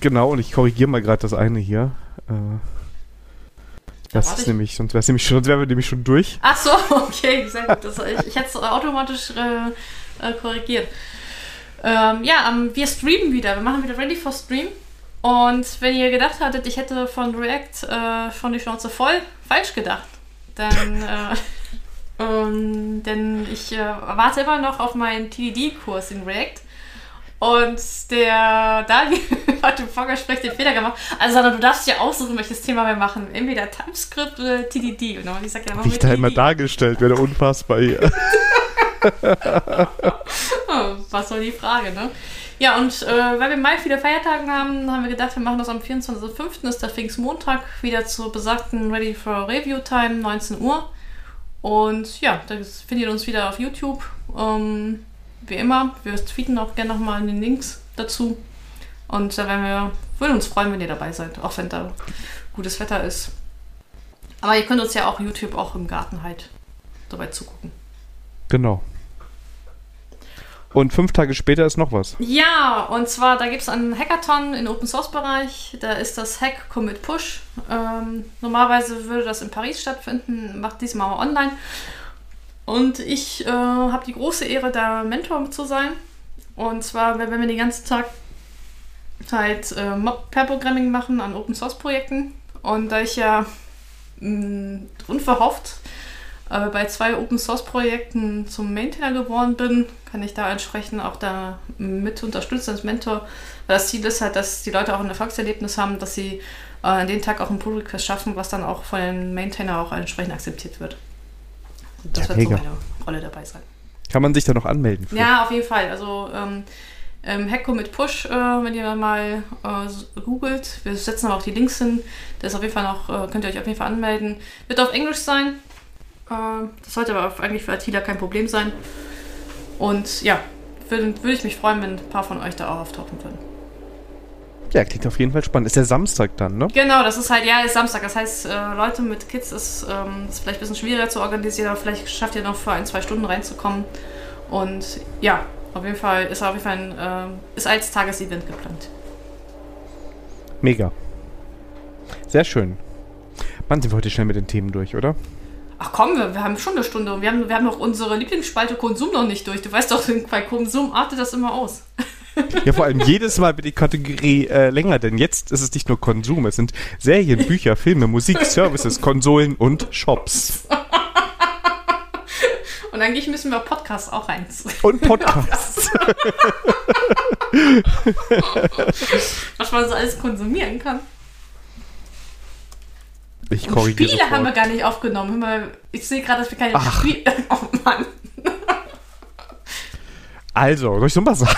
Genau, und ich korrigiere mal gerade das eine hier. Äh, das ist nämlich, sonst wäre nämlich schon, sonst wären wir nämlich schon durch. Ach so, okay. Das, ich, ich hätte es automatisch äh, äh, korrigiert. Ähm, ja, um, wir streamen wieder. Wir machen wieder Ready for Stream. Und wenn ihr gedacht hattet, ich hätte von React äh, schon die Schnauze voll, falsch gedacht. Dann, äh, Ähm, denn ich äh, warte immer noch auf meinen TDD-Kurs in React. Und der Daniel hat im Vorgespräch den Fehler gemacht. Also, Sandra, du darfst dir aussuchen, welches Thema wir machen. Entweder TypeScript oder TDD. Und ich sag ja, Wie ich da immer dargestellt werde, unfassbar hier. oh, was soll die Frage, ne? Ja, und äh, weil wir Mai viele Feiertage haben, haben wir gedacht, wir machen das am 24.05. ist der Pfingstmontag, wieder zur besagten Ready for Review Time, 19 Uhr. Und ja, da findet ihr uns wieder auf YouTube. Ähm, wie immer, wir tweeten auch gerne nochmal in den Links dazu. Und da werden wir, würden uns freuen, wenn ihr dabei seid, auch wenn da gutes Wetter ist. Aber ihr könnt uns ja auch YouTube auch im Garten halt dabei zugucken. Genau. Und fünf Tage später ist noch was. Ja, und zwar, da gibt es einen Hackathon im Open Source Bereich. Da ist das Hack Commit Push. Ähm, normalerweise würde das in Paris stattfinden, macht diesmal online. Und ich äh, habe die große Ehre, da Mentor zu sein. Und zwar, wenn wir den ganzen Tag halt äh, Mob-Pair-Programming machen an Open Source Projekten. Und da ich ja mh, unverhofft äh, bei zwei Open Source Projekten zum Maintainer geworden bin, kann ich da entsprechend auch da mit unterstützen als Mentor. Weil das Ziel ist halt, dass die Leute auch ein Erfolgserlebnis haben, dass sie äh, an dem Tag auch ein Pull Request schaffen, was dann auch von den Maintainer auch entsprechend akzeptiert wird. Das ja, wird so meine Rolle dabei sein. Kann man sich da noch anmelden? Für? Ja, auf jeden Fall. Also ähm, ähm, Hacko mit Push, äh, wenn ihr mal äh, googelt. Wir setzen aber auch die Links hin. Das auf jeden Fall noch, äh, könnt ihr euch auf jeden Fall anmelden. Wird auf Englisch sein. Äh, das sollte aber eigentlich für ITler kein Problem sein. Und ja, würde würd ich mich freuen, wenn ein paar von euch da auch auftauchen würden. Ja, klingt auf jeden Fall spannend. Ist der Samstag dann, ne? Genau, das ist halt, ja, ist Samstag. Das heißt, äh, Leute mit Kids ist, ähm, ist vielleicht ein bisschen schwieriger zu organisieren, aber vielleicht schafft ihr noch für ein, zwei Stunden reinzukommen. Und ja, auf jeden Fall ist auf jeden Fall ein, äh, ist als Tagesevent geplant. Mega. Sehr schön. Mann, sind wir heute schnell mit den Themen durch, oder? Ach komm, wir, wir haben schon eine Stunde und wir haben, wir haben noch unsere Lieblingsspalte Konsum noch nicht durch. Du weißt doch, bei Konsum artet das immer aus. Ja, vor allem jedes Mal wird die Kategorie äh, länger, denn jetzt ist es nicht nur Konsum, es sind Serien, Bücher, Filme, Musik, Services, Konsolen und Shops. Und eigentlich müssen wir Podcasts auch rein. Und Podcasts. Was man so alles konsumieren kann. Ich korrigiere. Spiele sofort. haben wir gar nicht aufgenommen. Ich sehe gerade, dass wir keine Spiele. Oh Mann. Also, soll ich so mal sagen?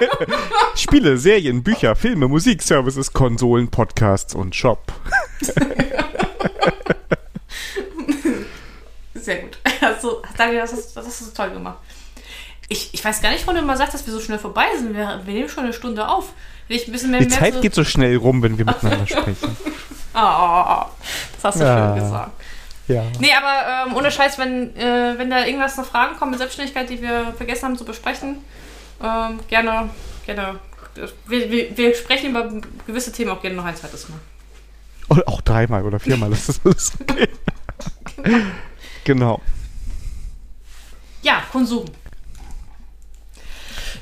Spiele, Serien, Bücher, Filme, Musik, Services, Konsolen, Podcasts und Shop. Sehr gut. Also, danke, das hast, das hast du toll gemacht. Ich, ich weiß gar nicht, warum du immer sagst, dass wir so schnell vorbei sind. Wir, wir nehmen schon eine Stunde auf. Ich ein bisschen mehr, Die Zeit so geht so schnell rum, wenn wir miteinander sprechen. Oh, das hast du ja. schön gesagt. Ja. Nee, aber ähm, ohne Scheiß, wenn, äh, wenn da irgendwas noch Fragen kommen mit Selbstständigkeit, die wir vergessen haben zu besprechen, ähm, gerne, gerne. Wir, wir, wir, sprechen über gewisse Themen auch gerne noch ein zweites Mal. Oder auch dreimal oder viermal, das ist alles okay. genau. Ja, Konsum.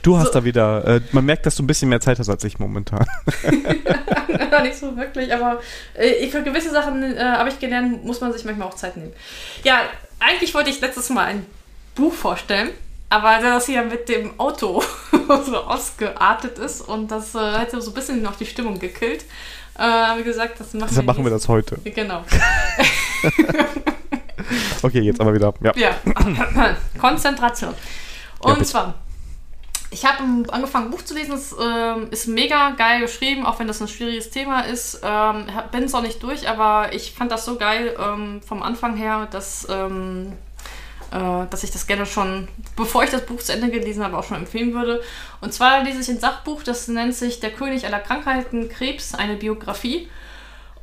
Du hast so. da wieder, äh, man merkt, dass du ein bisschen mehr Zeit hast als ich momentan. nicht so wirklich, aber äh, für gewisse Sachen äh, habe ich gelernt, muss man sich manchmal auch Zeit nehmen. Ja, eigentlich wollte ich letztes Mal ein Buch vorstellen, aber da das hier mit dem Auto so ausgeartet ist und das äh, hat so ein bisschen noch die Stimmung gekillt, äh, haben wir gesagt, das machen Deshalb wir machen wir das heute. Genau. okay, jetzt aber wieder. Ja. ja. Konzentration. Und ja, zwar ich habe angefangen, ein Buch zu lesen. Es ähm, ist mega geil geschrieben, auch wenn das ein schwieriges Thema ist. Ähm, bin es auch nicht durch, aber ich fand das so geil ähm, vom Anfang her, dass, ähm, äh, dass ich das gerne schon, bevor ich das Buch zu Ende gelesen habe, auch schon empfehlen würde. Und zwar lese ich ein Sachbuch, das nennt sich Der König aller Krankheiten, Krebs, eine Biografie.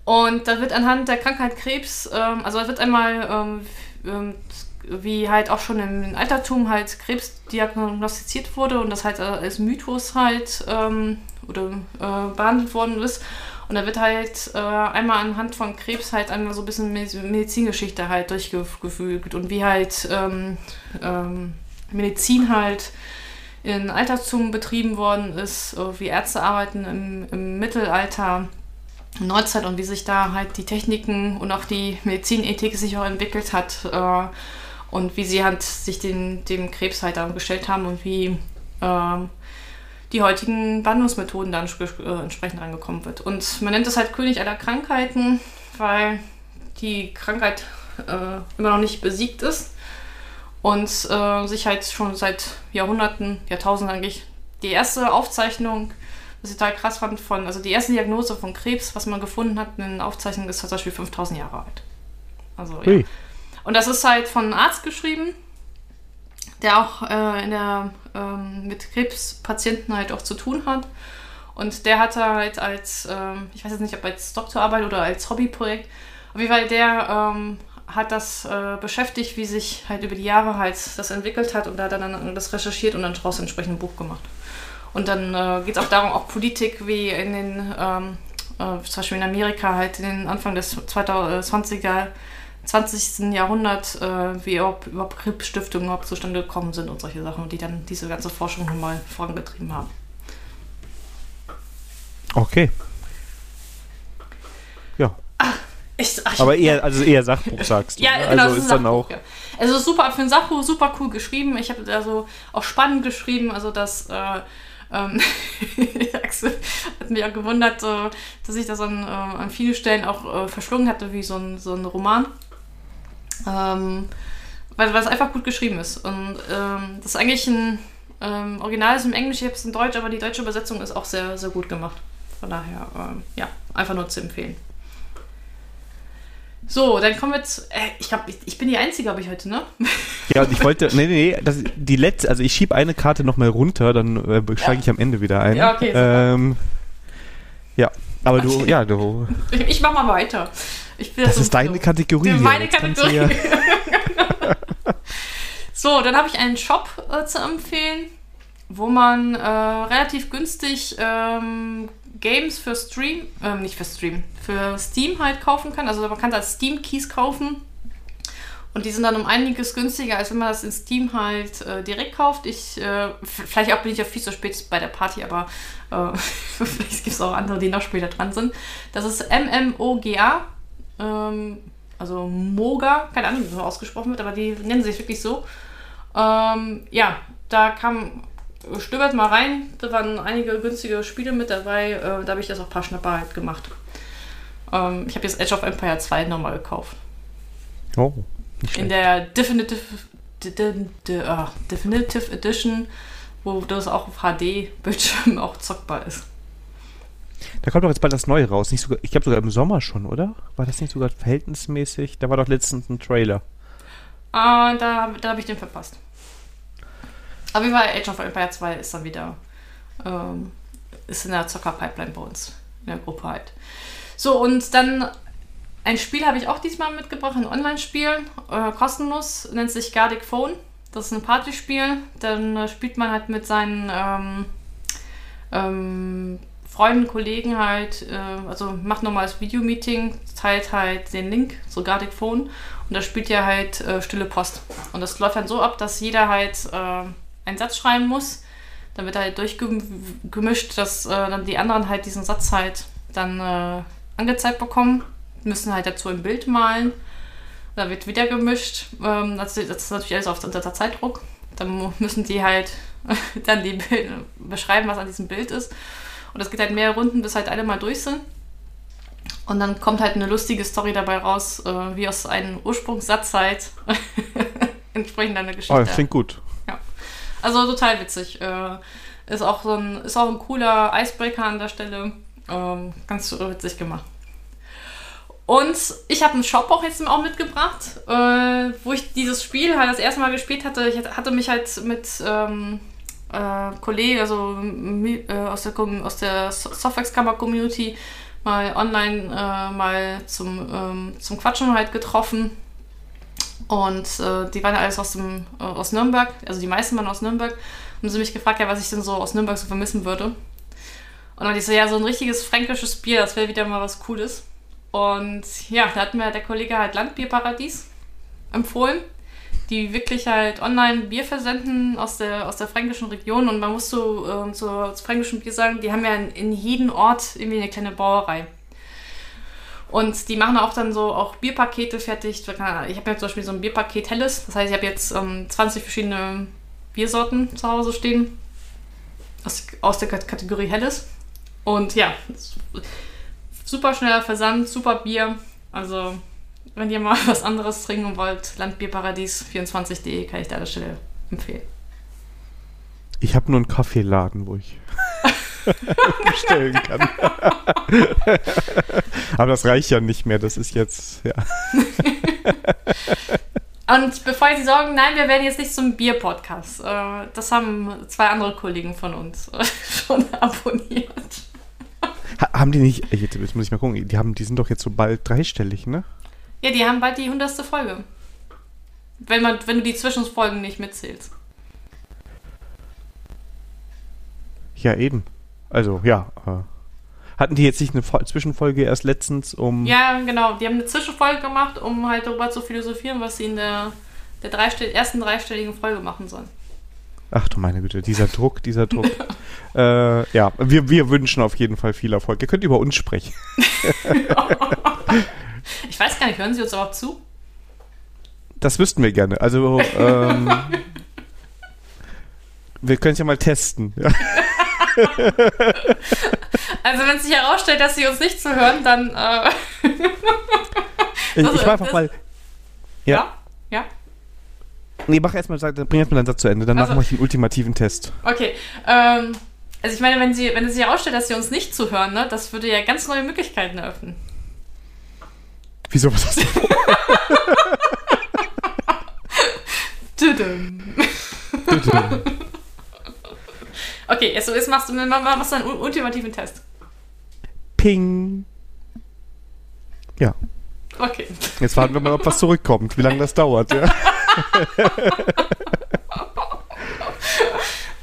Und da wird anhand der Krankheit Krebs, ähm, also da wird einmal ähm, wie halt auch schon im Altertum halt Krebs diagnostiziert wurde und das halt als Mythos halt ähm, oder äh, behandelt worden ist. Und da wird halt äh, einmal anhand von Krebs halt einmal so ein bisschen Medizingeschichte halt durchgefügt und wie halt ähm, ähm, Medizin halt in Altertum betrieben worden ist, äh, wie Ärzte arbeiten im, im Mittelalter, Neuzeit und wie sich da halt die Techniken und auch die Medizinethik sich auch entwickelt hat. Äh, und wie sie halt sich den, dem Krebs halt gestellt haben und wie ähm, die heutigen Behandlungsmethoden dann äh, entsprechend angekommen wird. Und man nennt es halt König aller Krankheiten, weil die Krankheit äh, immer noch nicht besiegt ist und äh, sich halt schon seit Jahrhunderten, Jahrtausenden eigentlich die erste Aufzeichnung, was ich total krass fand, von, also die erste Diagnose von Krebs, was man gefunden hat in den Aufzeichnungen, ist zum Beispiel 5000 Jahre alt. Also, ja. Und das ist halt von einem Arzt geschrieben, der auch äh, in der, ähm, mit Krebspatienten halt auch zu tun hat. Und der hatte halt als, ähm, ich weiß jetzt nicht, ob als Doktorarbeit oder als Hobbyprojekt, auf jeden der ähm, hat das äh, beschäftigt, wie sich halt über die Jahre halt das entwickelt hat und da hat dann das recherchiert und dann daraus entsprechend ein Buch gemacht. Und dann äh, geht es auch darum, auch Politik wie in den, ähm, äh, zum Beispiel in Amerika halt in den Anfang des 2020er 20. Jahrhundert, äh, wie überhaupt, überhaupt Krebsstiftungen überhaupt zustande gekommen sind und solche Sachen, die dann diese ganze Forschung nochmal vorangetrieben haben. Okay. Ja. Ach, ich, ach, Aber eher, also eher Sachbuch sagst du. ja, ne? genau, also ist, dann auch. Ja. Also super für ein Sachbuch, super cool geschrieben. Ich habe also auch spannend geschrieben, also das äh, ähm, hat mich auch gewundert, äh, dass ich das an, äh, an vielen Stellen auch äh, verschlungen hatte, wie so ein, so ein Roman. Ähm, weil, weil es einfach gut geschrieben ist. Und ähm, das ist eigentlich ein ähm, Original ist im Englisch, ich habe es in Deutsch, aber die deutsche Übersetzung ist auch sehr, sehr gut gemacht. Von daher, ähm, ja, einfach nur zu empfehlen. So, dann kommen wir zu. Äh, ich glaube, ich, ich, bin die Einzige, habe ich heute, ne? Ja, und ich wollte. Nee, nee, nee. Das, die letzte, also ich schiebe eine Karte nochmal runter, dann äh, steige ja. ich am Ende wieder ein. Ja, okay. Ähm, ja, aber okay. du, ja, du. Ich, ich mach mal weiter. Das ist deine Kategorie. Meine Kategorie. Ja so, dann habe ich einen Shop äh, zu empfehlen, wo man äh, relativ günstig ähm, Games für Stream, äh, nicht für Stream, für Steam halt kaufen kann. Also man kann da Steam Keys kaufen. Und die sind dann um einiges günstiger, als wenn man das in Steam halt äh, direkt kauft. Ich, äh, vielleicht auch bin ich auch viel zu spät bei der Party, aber äh, vielleicht gibt es auch andere, die noch später dran sind. Das ist MMOGA. Ähm, also Moga, keine Ahnung, wie so ausgesprochen wird, aber die nennen sich wirklich so. Ähm, ja, da kam, stöbert mal rein, da waren einige günstige Spiele mit dabei, äh, da habe ich das auch ein paar Schnapper halt gemacht. Ähm, ich habe jetzt Edge of Empire 2 nochmal gekauft. Oh. In der Definitive, de, de, de, uh, Definitive Edition, wo das auch auf HD-Bildschirm auch zockbar ist. Da kommt doch jetzt bald das Neue raus. Nicht sogar, ich glaube sogar im Sommer schon, oder? War das nicht sogar verhältnismäßig? Da war doch letztens ein Trailer. Ah, da, da habe ich den verpasst. Aber wie war Age of Empire 2 ist dann wieder ähm, ist in der Zocker-Pipeline bei uns, in der Gruppe halt. So, und dann ein Spiel habe ich auch diesmal mitgebracht, ein Online-Spiel, äh, kostenlos, nennt sich Gardic Phone. Das ist ein Partyspiel. Dann äh, spielt man halt mit seinen ähm, ähm, Freunden, Kollegen halt, äh, also macht normales Videomeeting, teilt halt den Link zu Gardic Phone und da spielt ihr halt äh, Stille Post. Und das läuft dann so ab, dass jeder halt äh, einen Satz schreiben muss. Dann wird halt durchgemischt, dass äh, dann die anderen halt diesen Satz halt dann äh, angezeigt bekommen, müssen halt dazu ein Bild malen. Dann wird wieder gemischt. Ähm, das, das, ist natürlich alles auf, unter Zeitdruck. Dann müssen die halt dann die Bilder beschreiben, was an diesem Bild ist. Und das geht halt mehr Runden, bis halt alle mal durch sind. Und dann kommt halt eine lustige Story dabei raus, äh, wie aus einem Ursprungssatz halt entsprechend eine Geschichte. Oh, klingt gut. Ja. Also total witzig. Äh, ist, auch so ein, ist auch ein cooler Icebreaker an der Stelle. Ähm, ganz witzig gemacht. Und ich habe einen Shop auch jetzt auch mitgebracht, äh, wo ich dieses Spiel halt das erste Mal gespielt hatte. Ich hatte mich halt mit ähm, äh, Kollegen, also äh, aus der, aus der Softwax-Kammer-Community mal online äh, mal zum, ähm, zum Quatschen halt getroffen. Und äh, die waren alles aus, dem, äh, aus Nürnberg, also die meisten waren aus Nürnberg. Haben sie mich gefragt, ja, was ich denn so aus Nürnberg so vermissen würde. Und dann ich so, ja, so ein richtiges fränkisches Bier, das wäre wieder mal was Cooles. Und ja, da hat mir der Kollege halt Landbierparadies empfohlen die wirklich halt online Bier versenden aus der, aus der fränkischen Region. Und man muss so äh, zur, zur fränkischen Bier sagen, die haben ja in, in jedem Ort irgendwie eine kleine Brauerei. Und die machen auch dann so auch Bierpakete fertig. Ich habe ja zum Beispiel so ein Bierpaket Helles. Das heißt, ich habe jetzt ähm, 20 verschiedene Biersorten zu Hause stehen. Aus, aus der Kategorie Helles. Und ja, super schneller Versand, super Bier. Also, wenn ihr mal was anderes trinken wollt, Landbierparadies24.de kann ich da an der Stelle empfehlen. Ich habe nur einen Kaffeeladen, wo ich bestellen kann. Aber das reicht ja nicht mehr, das ist jetzt, ja. Und bevor Sie sorgen, nein, wir werden jetzt nicht zum Bier-Podcast. Äh, das haben zwei andere Kollegen von uns schon abonniert. haben die nicht, jetzt muss ich mal gucken, die, haben, die sind doch jetzt so bald dreistellig, ne? Ja, die haben bald die hundertste Folge. Wenn, man, wenn du die Zwischenfolgen nicht mitzählst. Ja, eben. Also, ja. Äh, hatten die jetzt nicht eine Zwischenfolge erst letztens um. Ja, genau. Die haben eine Zwischenfolge gemacht, um halt darüber zu philosophieren, was sie in der, der dreistell ersten dreistelligen Folge machen sollen. Ach du meine Güte, dieser Druck, dieser Druck. äh, ja, wir, wir wünschen auf jeden Fall viel Erfolg. Ihr könnt über uns sprechen. ich weiß gar nicht, hören Sie uns überhaupt zu? Das wüssten wir gerne. Also, ähm, wir können es ja mal testen. also, wenn es sich herausstellt, dass Sie uns nicht zuhören, dann. Äh ich, ich war einfach mal. Ja. ja. ja. Nee, mach erstmal, bring erstmal deinen Satz zu Ende, danach also, mache ich den ultimativen Test. Okay. Ähm, also ich meine, wenn, sie, wenn es sich herausstellt, dass sie uns nicht zuhören, ne, das würde ja ganz neue Möglichkeiten eröffnen. Wieso was hast du vor? okay, jetzt machst du, machst du einen ultimativen Test. Ping. Ja. Okay. Jetzt warten wir mal, ob was zurückkommt, wie lange das dauert, ja.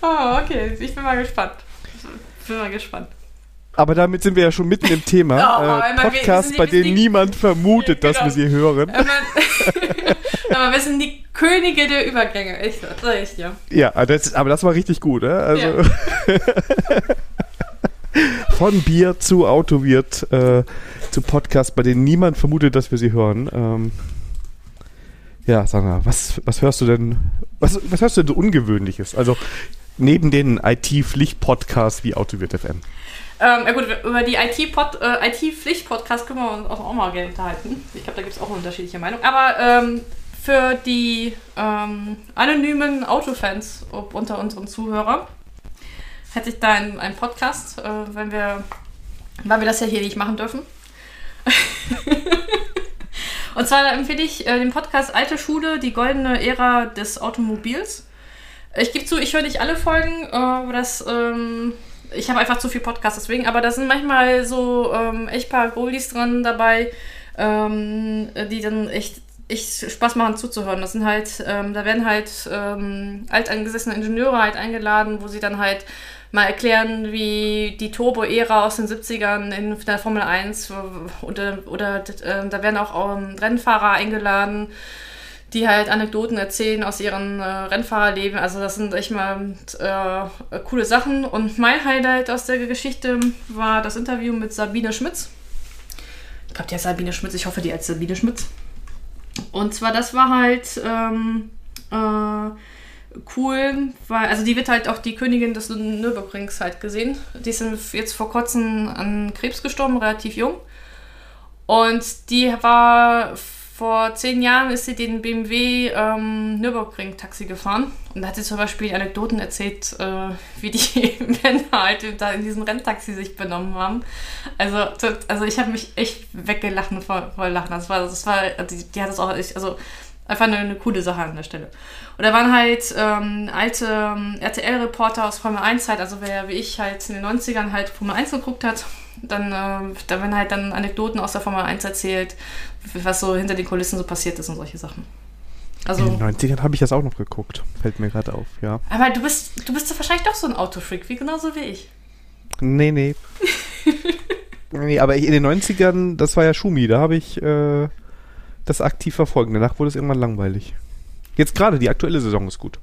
oh, okay, ich bin mal gespannt. Ich bin mal gespannt. Aber damit sind wir ja schon mitten im Thema. Oh, äh, Podcast, bei dem niemand vermutet, genau. dass wir sie hören. aber wir sind die Könige der Übergänge. Echt, echt ja. Ja, das, aber das war richtig gut. Äh? Also ja. Von Bier zu Autowirt äh, zu Podcast, bei denen niemand vermutet, dass wir sie hören. Ähm, ja, Sandra, was, was hörst du denn, was, was hörst du denn so Ungewöhnliches? Also neben den IT-Pflicht-Podcasts wie Autowirt FM. Ähm, ja gut, über die IT-Pflicht-Podcasts äh, IT können wir uns auch mal gerne unterhalten. Ich glaube, da gibt es auch unterschiedliche Meinungen. Aber ähm, für die ähm, anonymen Autofans unter unseren Zuhörern hätte ich da einen, einen Podcast, äh, wenn wir, weil wir das ja hier nicht machen dürfen. Und zwar empfehle ich äh, den Podcast Alte Schule, die goldene Ära des Automobils. Ich gebe zu, ich höre nicht alle Folgen, äh, das, ähm, ich habe einfach zu viel Podcast deswegen, aber da sind manchmal so ähm, echt paar Goldies dran dabei, ähm, die dann echt, echt Spaß machen zuzuhören. Das sind halt, ähm, da werden halt ähm, alteingesessene Ingenieure halt eingeladen, wo sie dann halt mal erklären, wie die Turbo-Ära aus den 70ern in der Formel 1 oder, oder äh, da werden auch ähm, Rennfahrer eingeladen, die halt Anekdoten erzählen aus ihren äh, Rennfahrerleben. Also das sind echt mal äh, coole Sachen. Und mein Highlight aus der Geschichte war das Interview mit Sabine Schmitz. Ich glaube, die heißt Sabine Schmitz. Ich hoffe, die heißt Sabine Schmitz. Und zwar, das war halt ähm, äh, cool, weil, also die wird halt auch die Königin des Nürburgrings halt gesehen. Die ist jetzt vor kurzem an Krebs gestorben, relativ jung. Und die war vor zehn Jahren ist sie den BMW ähm, Nürburgring-Taxi gefahren und da hat sie zum Beispiel Anekdoten erzählt, äh, wie die Männer halt da in diesem Renntaxi sich benommen haben. Also, also ich habe mich echt weggelacht vor, vor Lachen. Das war, das war, die, die hat es auch, also Einfach eine, eine, coole Sache an der Stelle. Und da waren halt ähm, alte ähm, RTL-Reporter aus Formel 1-Zeit, also wer wie ich halt in den 90ern halt Formel 1 geguckt hat, dann äh, da werden halt dann Anekdoten aus der Formel 1 erzählt, was so hinter den Kulissen so passiert ist und solche Sachen. Also, in den 90ern habe ich das auch noch geguckt. Fällt mir gerade auf, ja. Aber du bist, du bist wahrscheinlich doch so ein Autofreak, wie genauso wie ich. Nee, nee. nee, aber in den 90ern, das war ja Schumi, da habe ich äh, das aktiv verfolgen. Danach wurde es irgendwann langweilig. Jetzt gerade, die aktuelle Saison ist gut.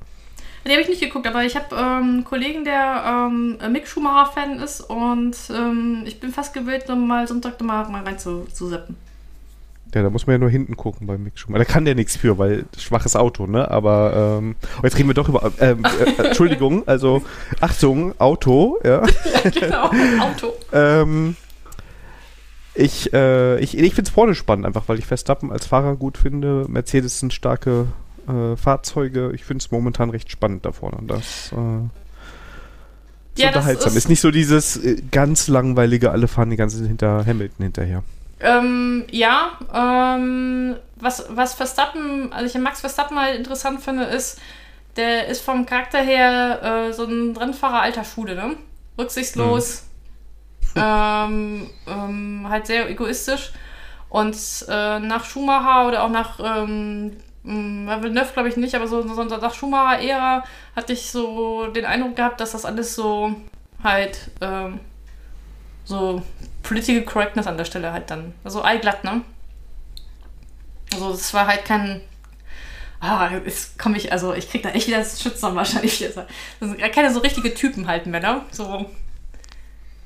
Die habe ich nicht geguckt, aber ich habe ähm, einen Kollegen, der ähm, Mick Schumacher-Fan ist und ähm, ich bin fast gewillt, mal Sonntag mal, mal rein zu, zu seppen. Ja, da muss man ja nur hinten gucken bei Mick Schumacher. Da kann der nichts für, weil schwaches Auto, ne? Aber ähm, oh, jetzt reden wir doch über. Ähm, äh, Entschuldigung, also Achtung, Auto, ja. ja genau, Auto. ähm, ich äh, ich, ich finde es vorne spannend, einfach weil ich Verstappen als Fahrer gut finde. Mercedes sind starke äh, Fahrzeuge. Ich finde es momentan recht spannend da vorne. Das äh, ja, unterhaltsam. Ist, ist, nicht so dieses äh, ganz langweilige, alle fahren die ganze Zeit hinter Hamilton hinterher. Ähm, ja, ähm, was, was Verstappen, also ich Max Verstappen halt interessant finde, ist, der ist vom Charakter her äh, so ein Rennfahrer alter Schule, ne? Rücksichtslos, mhm. ähm, ähm, halt sehr egoistisch. Und äh, nach Schumacher oder auch nach ähm, Villeneuve glaube ich nicht, aber so, so nach Schumacher-Ära hatte ich so den Eindruck gehabt, dass das alles so halt ähm, so Political Correctness an der Stelle halt dann. Also allglatt, ne? Also es war halt kein. Ah, jetzt komme ich, also ich krieg da echt wieder das Schützen wahrscheinlich. Das sind keine so richtige Typen halt ne? So.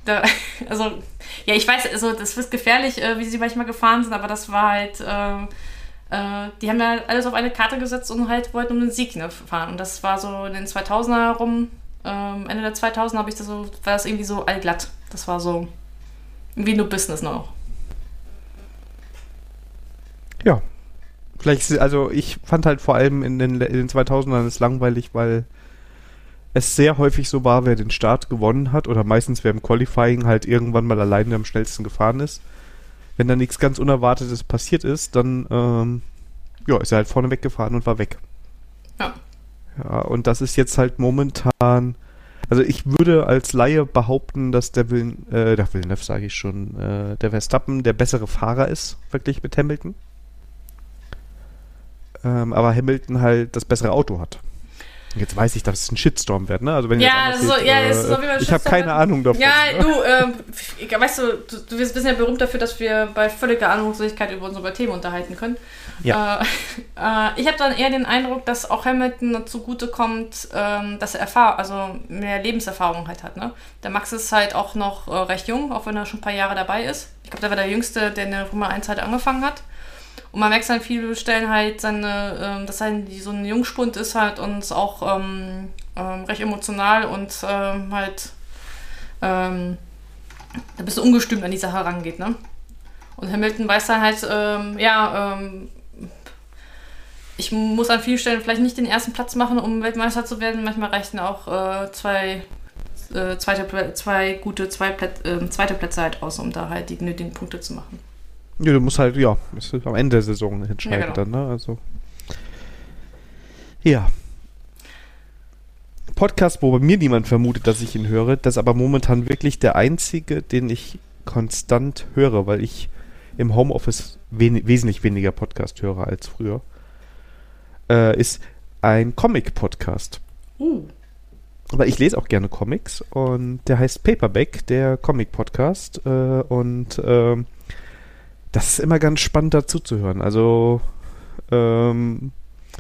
Da, also, ja, ich weiß, also das ist gefährlich, äh, wie sie manchmal gefahren sind, aber das war halt. Äh, äh, die haben ja alles auf eine Karte gesetzt und halt wollten um den Sieg ne, fahren. Und das war so in den 2000er herum, ähm, Ende der 2000er habe ich das so, war das irgendwie so allglatt. Das war so wie nur Business noch. Ja. Vielleicht, also ich fand halt vor allem in den, in den 2000ern es langweilig, weil es sehr häufig so war, wer den Start gewonnen hat oder meistens wer im Qualifying halt irgendwann mal alleine am schnellsten gefahren ist. Wenn da nichts ganz Unerwartetes passiert ist, dann ähm, ja, ist er halt vorne weggefahren und war weg. Ja. Ja, und das ist jetzt halt momentan also ich würde als Laie behaupten, dass der Willen, äh, der Villeneuve sage ich schon, äh, der Verstappen der bessere Fahrer ist, wirklich mit Hamilton. Ähm, aber Hamilton halt das bessere Auto hat. Jetzt weiß ich, dass es ein Shitstorm wird, ne? Also wenn ja, so, geht, ja, äh, ist so wie Ich habe keine Ahnung davon. Ja, ne? du, ähm, weißt du, du, du bist ja berühmt dafür, dass wir bei völliger Ahnungslosigkeit über unsere Themen unterhalten können. Ja. Äh, äh, ich habe dann eher den Eindruck, dass auch Hamilton zugutekommt, ähm, dass er Erfahrung, also mehr Lebenserfahrung halt hat, ne? Der Max ist halt auch noch äh, recht jung, auch wenn er schon ein paar Jahre dabei ist. Ich glaube, der war der Jüngste, der in der Nummer 1 halt angefangen hat. Und man merkt an vielen Stellen halt, seine, ähm, dass er so ein Jungspund ist halt und auch ähm, ähm, recht emotional und ähm, halt ähm, ein bisschen ungestüm an die Sache rangeht, ne? Und Hamilton weiß dann halt, ähm, ja, ähm, ich muss an vielen Stellen vielleicht nicht den ersten Platz machen, um Weltmeister zu werden. Manchmal reichen auch äh, zwei, äh, zweite, zwei gute zwei Plätze, äh, zweite Plätze halt aus, um da halt die nötigen Punkte zu machen. Ja, du musst halt, ja, am Ende der Saison entscheiden ja, genau. dann, ne? Also. Ja. Podcast, wo bei mir niemand vermutet, dass ich ihn höre, das ist aber momentan wirklich der einzige, den ich konstant höre, weil ich im Homeoffice wen wesentlich weniger Podcast höre als früher, äh, ist ein Comic-Podcast. Uh. Aber ich lese auch gerne Comics und der heißt Paperback, der Comic-Podcast. Äh, und ähm, das ist immer ganz spannend dazu zu hören. Also ähm,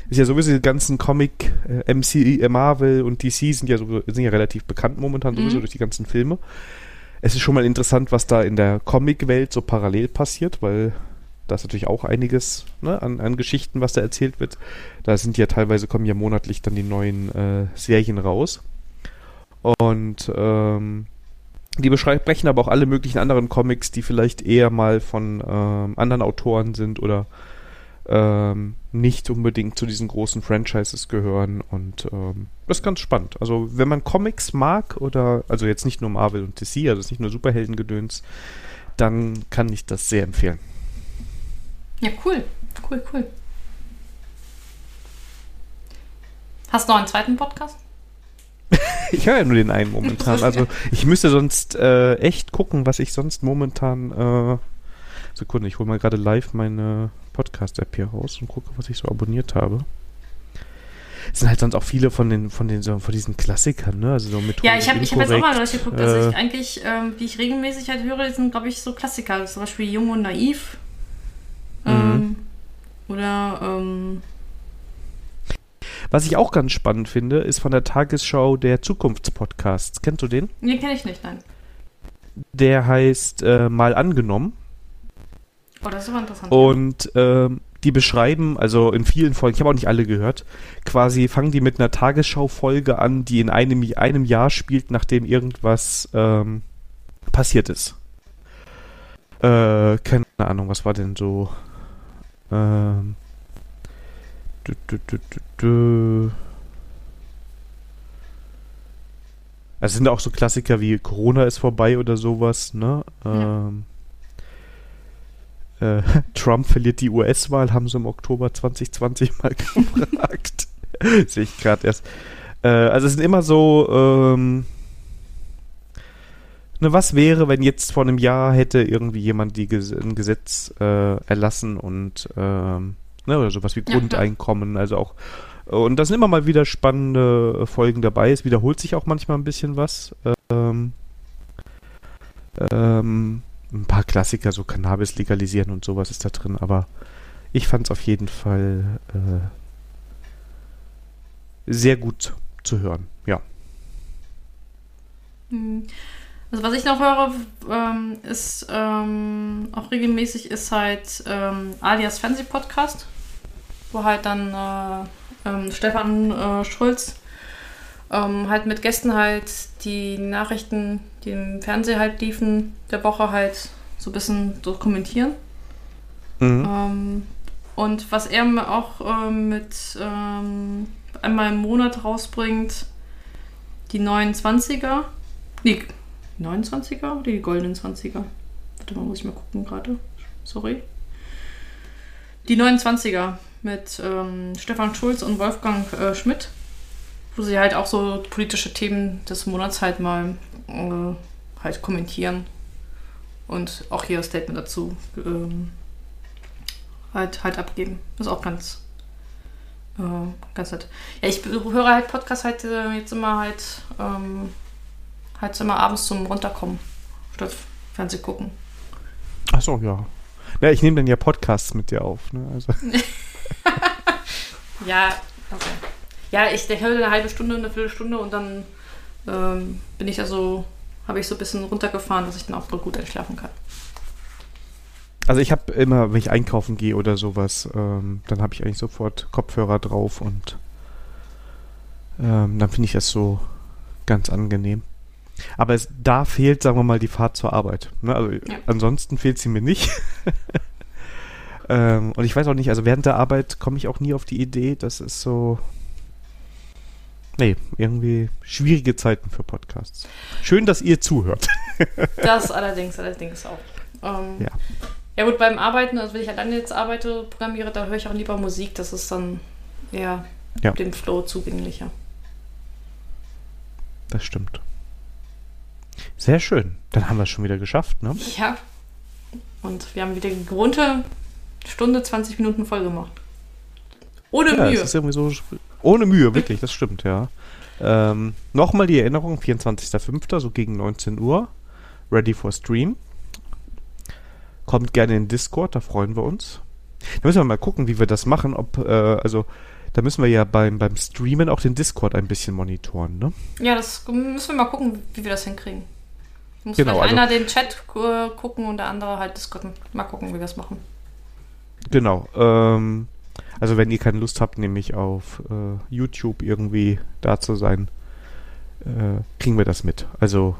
ist ja sowieso die ganzen Comic, äh, MC, äh, Marvel und DC sind ja, so, sind ja relativ bekannt momentan sowieso mhm. durch die ganzen Filme. Es ist schon mal interessant, was da in der Comic-Welt so parallel passiert, weil da ist natürlich auch einiges ne, an, an, Geschichten, was da erzählt wird. Da sind ja teilweise, kommen ja monatlich dann die neuen äh, Serien raus. Und ähm, die besprechen aber auch alle möglichen anderen Comics, die vielleicht eher mal von ähm, anderen Autoren sind oder ähm, nicht unbedingt zu diesen großen Franchises gehören. Und ähm, das ist ganz spannend. Also wenn man Comics mag oder, also jetzt nicht nur Marvel und DC, also nicht nur Superheldengedöns, dann kann ich das sehr empfehlen. Ja, cool. Cool, cool. Hast du noch einen zweiten Podcast? ich höre ja nur den einen momentan. Also ich müsste sonst äh, echt gucken, was ich sonst momentan. Äh, Sekunde, ich hole mal gerade live meine Podcast-App hier raus und gucke, was ich so abonniert habe. Es sind halt sonst auch viele von den von den so, von diesen Klassikern, ne? Also so mit Ja, ich habe ich hab jetzt auch mal durchgeguckt, dass äh, ich eigentlich, ähm, wie ich regelmäßig halt höre, sind glaube ich so Klassiker, zum Beispiel Jung und Naiv. Mhm. Ähm, oder ähm, Was ich auch ganz spannend finde, ist von der Tagesschau der Zukunftspodcasts. Kennst du den? Den kenne ich nicht, nein. Der heißt äh, Mal angenommen. Oh, das ist aber interessant. Und ähm, die beschreiben, also in vielen Folgen, ich habe auch nicht alle gehört, quasi fangen die mit einer Tagesschau-Folge an, die in einem, einem Jahr spielt, nachdem irgendwas ähm, passiert ist. Äh, keine Ahnung, was war denn so? Ähm, du, du, du, du, du. Also sind auch so Klassiker wie Corona ist vorbei oder sowas, ne? Ja. Ähm, äh, Trump verliert die US-Wahl, haben sie im Oktober 2020 mal gefragt. Sehe ich gerade erst. Äh, also es sind immer so, ähm, ne, was wäre, wenn jetzt vor einem Jahr hätte irgendwie jemand die ein Gesetz äh, erlassen und ähm, ne, oder sowas wie Grundeinkommen, also auch und da sind immer mal wieder spannende Folgen dabei. Es wiederholt sich auch manchmal ein bisschen was. Ähm, ähm, ein paar Klassiker, so Cannabis legalisieren und sowas ist da drin, aber ich fand es auf jeden Fall äh, sehr gut zu hören, ja. Hm. Also was ich noch höre, ähm, ist ähm, auch regelmäßig ist halt ähm, Alias Fernsehpodcast, wo halt dann äh, ähm, Stefan äh, Schulz ähm, halt mit Gästen halt die Nachrichten, die im Fernsehen halt liefen, der Woche halt so ein bisschen dokumentieren. Mhm. Ähm, und was er auch äh, mit einmal im Monat rausbringt, die 29er. Nee, 29er oder die goldenen 20er? Warte mal, muss ich mal gucken gerade. Sorry. Die 29er mit ähm, Stefan Schulz und Wolfgang äh, Schmidt wo sie halt auch so politische Themen des Monats halt mal äh, halt kommentieren und auch hier ein Statement dazu ähm, halt, halt abgeben. Ist auch ganz, äh, ganz nett. Ja, ich höre halt Podcasts halt äh, jetzt immer halt, ähm, halt immer abends zum Runterkommen, statt Fernseh gucken. Ach so, ja. Ja, ich nehme dann ja Podcasts mit dir auf, ne? Also. ja, okay ja, ich höre eine halbe Stunde, eine Viertelstunde und dann ähm, bin ich also, habe ich so ein bisschen runtergefahren, dass ich dann auch gut einschlafen kann. Also ich habe immer, wenn ich einkaufen gehe oder sowas, ähm, dann habe ich eigentlich sofort Kopfhörer drauf und ähm, dann finde ich das so ganz angenehm. Aber es, da fehlt, sagen wir mal, die Fahrt zur Arbeit. Ne? Also ja. ansonsten fehlt sie mir nicht. ähm, und ich weiß auch nicht, also während der Arbeit komme ich auch nie auf die Idee, das ist so, Nee, irgendwie schwierige Zeiten für Podcasts. Schön, dass ihr zuhört. das allerdings, allerdings auch. Ähm, ja. Ja gut, beim Arbeiten, also wenn ich alleine jetzt arbeite, programmiere, da höre ich auch lieber Musik. Das ist dann eher ja. dem Flow zugänglicher. Das stimmt. Sehr schön. Dann haben wir es schon wieder geschafft, ne? Ja. Und wir haben wieder die gewohnte Stunde 20 Minuten voll gemacht. Ohne ja, Mühe. Das ist irgendwie so ohne Mühe, wirklich, das stimmt, ja. Ähm, Nochmal die Erinnerung, 24.05., so gegen 19 Uhr. Ready for Stream. Kommt gerne in Discord, da freuen wir uns. Da müssen wir mal gucken, wie wir das machen. Ob, äh, also, da müssen wir ja beim, beim Streamen auch den Discord ein bisschen monitoren, ne? Ja, das müssen wir mal gucken, wie wir das hinkriegen. Muss genau, also, einer den Chat gucken und der andere halt Discorden. Mal gucken, wie wir das machen. Genau. Ähm, also wenn ihr keine Lust habt, nämlich auf äh, YouTube irgendwie da zu sein, äh, kriegen wir das mit. Also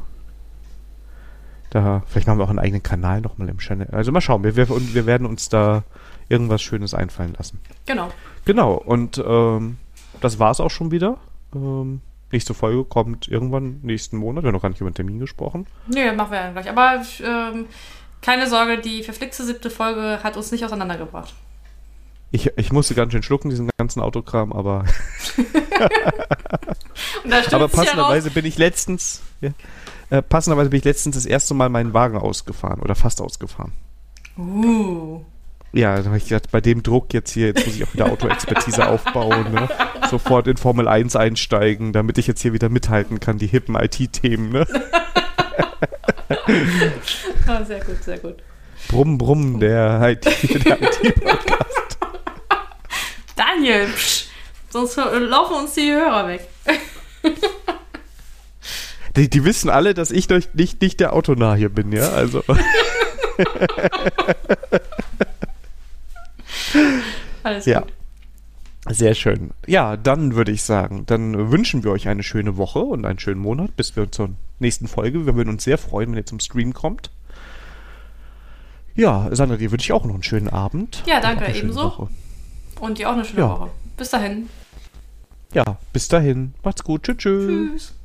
da, vielleicht machen wir auch einen eigenen Kanal nochmal im Channel. Also mal schauen, wir, wir, wir werden uns da irgendwas Schönes einfallen lassen. Genau. Genau, und ähm, das war es auch schon wieder. Ähm, nächste Folge kommt irgendwann nächsten Monat. Wir haben noch gar nicht über den Termin gesprochen. Nee, machen wir ja gleich. Aber ähm, keine Sorge, die verflixte siebte Folge hat uns nicht auseinandergebracht. Ich, ich musste ganz schön schlucken, diesen ganzen Autokram, aber. aber passenderweise bin ich letztens. Ja, äh, passenderweise bin ich letztens das erste Mal meinen Wagen ausgefahren oder fast ausgefahren. Uh. Ja, da habe ich gedacht, bei dem Druck jetzt hier, jetzt muss ich auch wieder Autoexpertise aufbauen, ne? Sofort in Formel 1 einsteigen, damit ich jetzt hier wieder mithalten kann, die hippen IT-Themen, ne? ah, sehr gut, sehr gut. Brumm, brumm, der IT-Podcast. Daniel, psch, Sonst laufen uns die Hörer weg. Die, die wissen alle, dass ich nicht, nicht der Autonah hier bin, ja? Also. Alles ja. gut. Sehr schön. Ja, dann würde ich sagen, dann wünschen wir euch eine schöne Woche und einen schönen Monat, bis wir zur nächsten Folge. Wir würden uns sehr freuen, wenn ihr zum Stream kommt. Ja, Sandra, dir wünsche ich auch noch einen schönen Abend. Ja, danke, ebenso. Woche. Und dir auch eine schöne ja. Woche. Bis dahin. Ja, bis dahin. Macht's gut. Tschüss. Tschüss.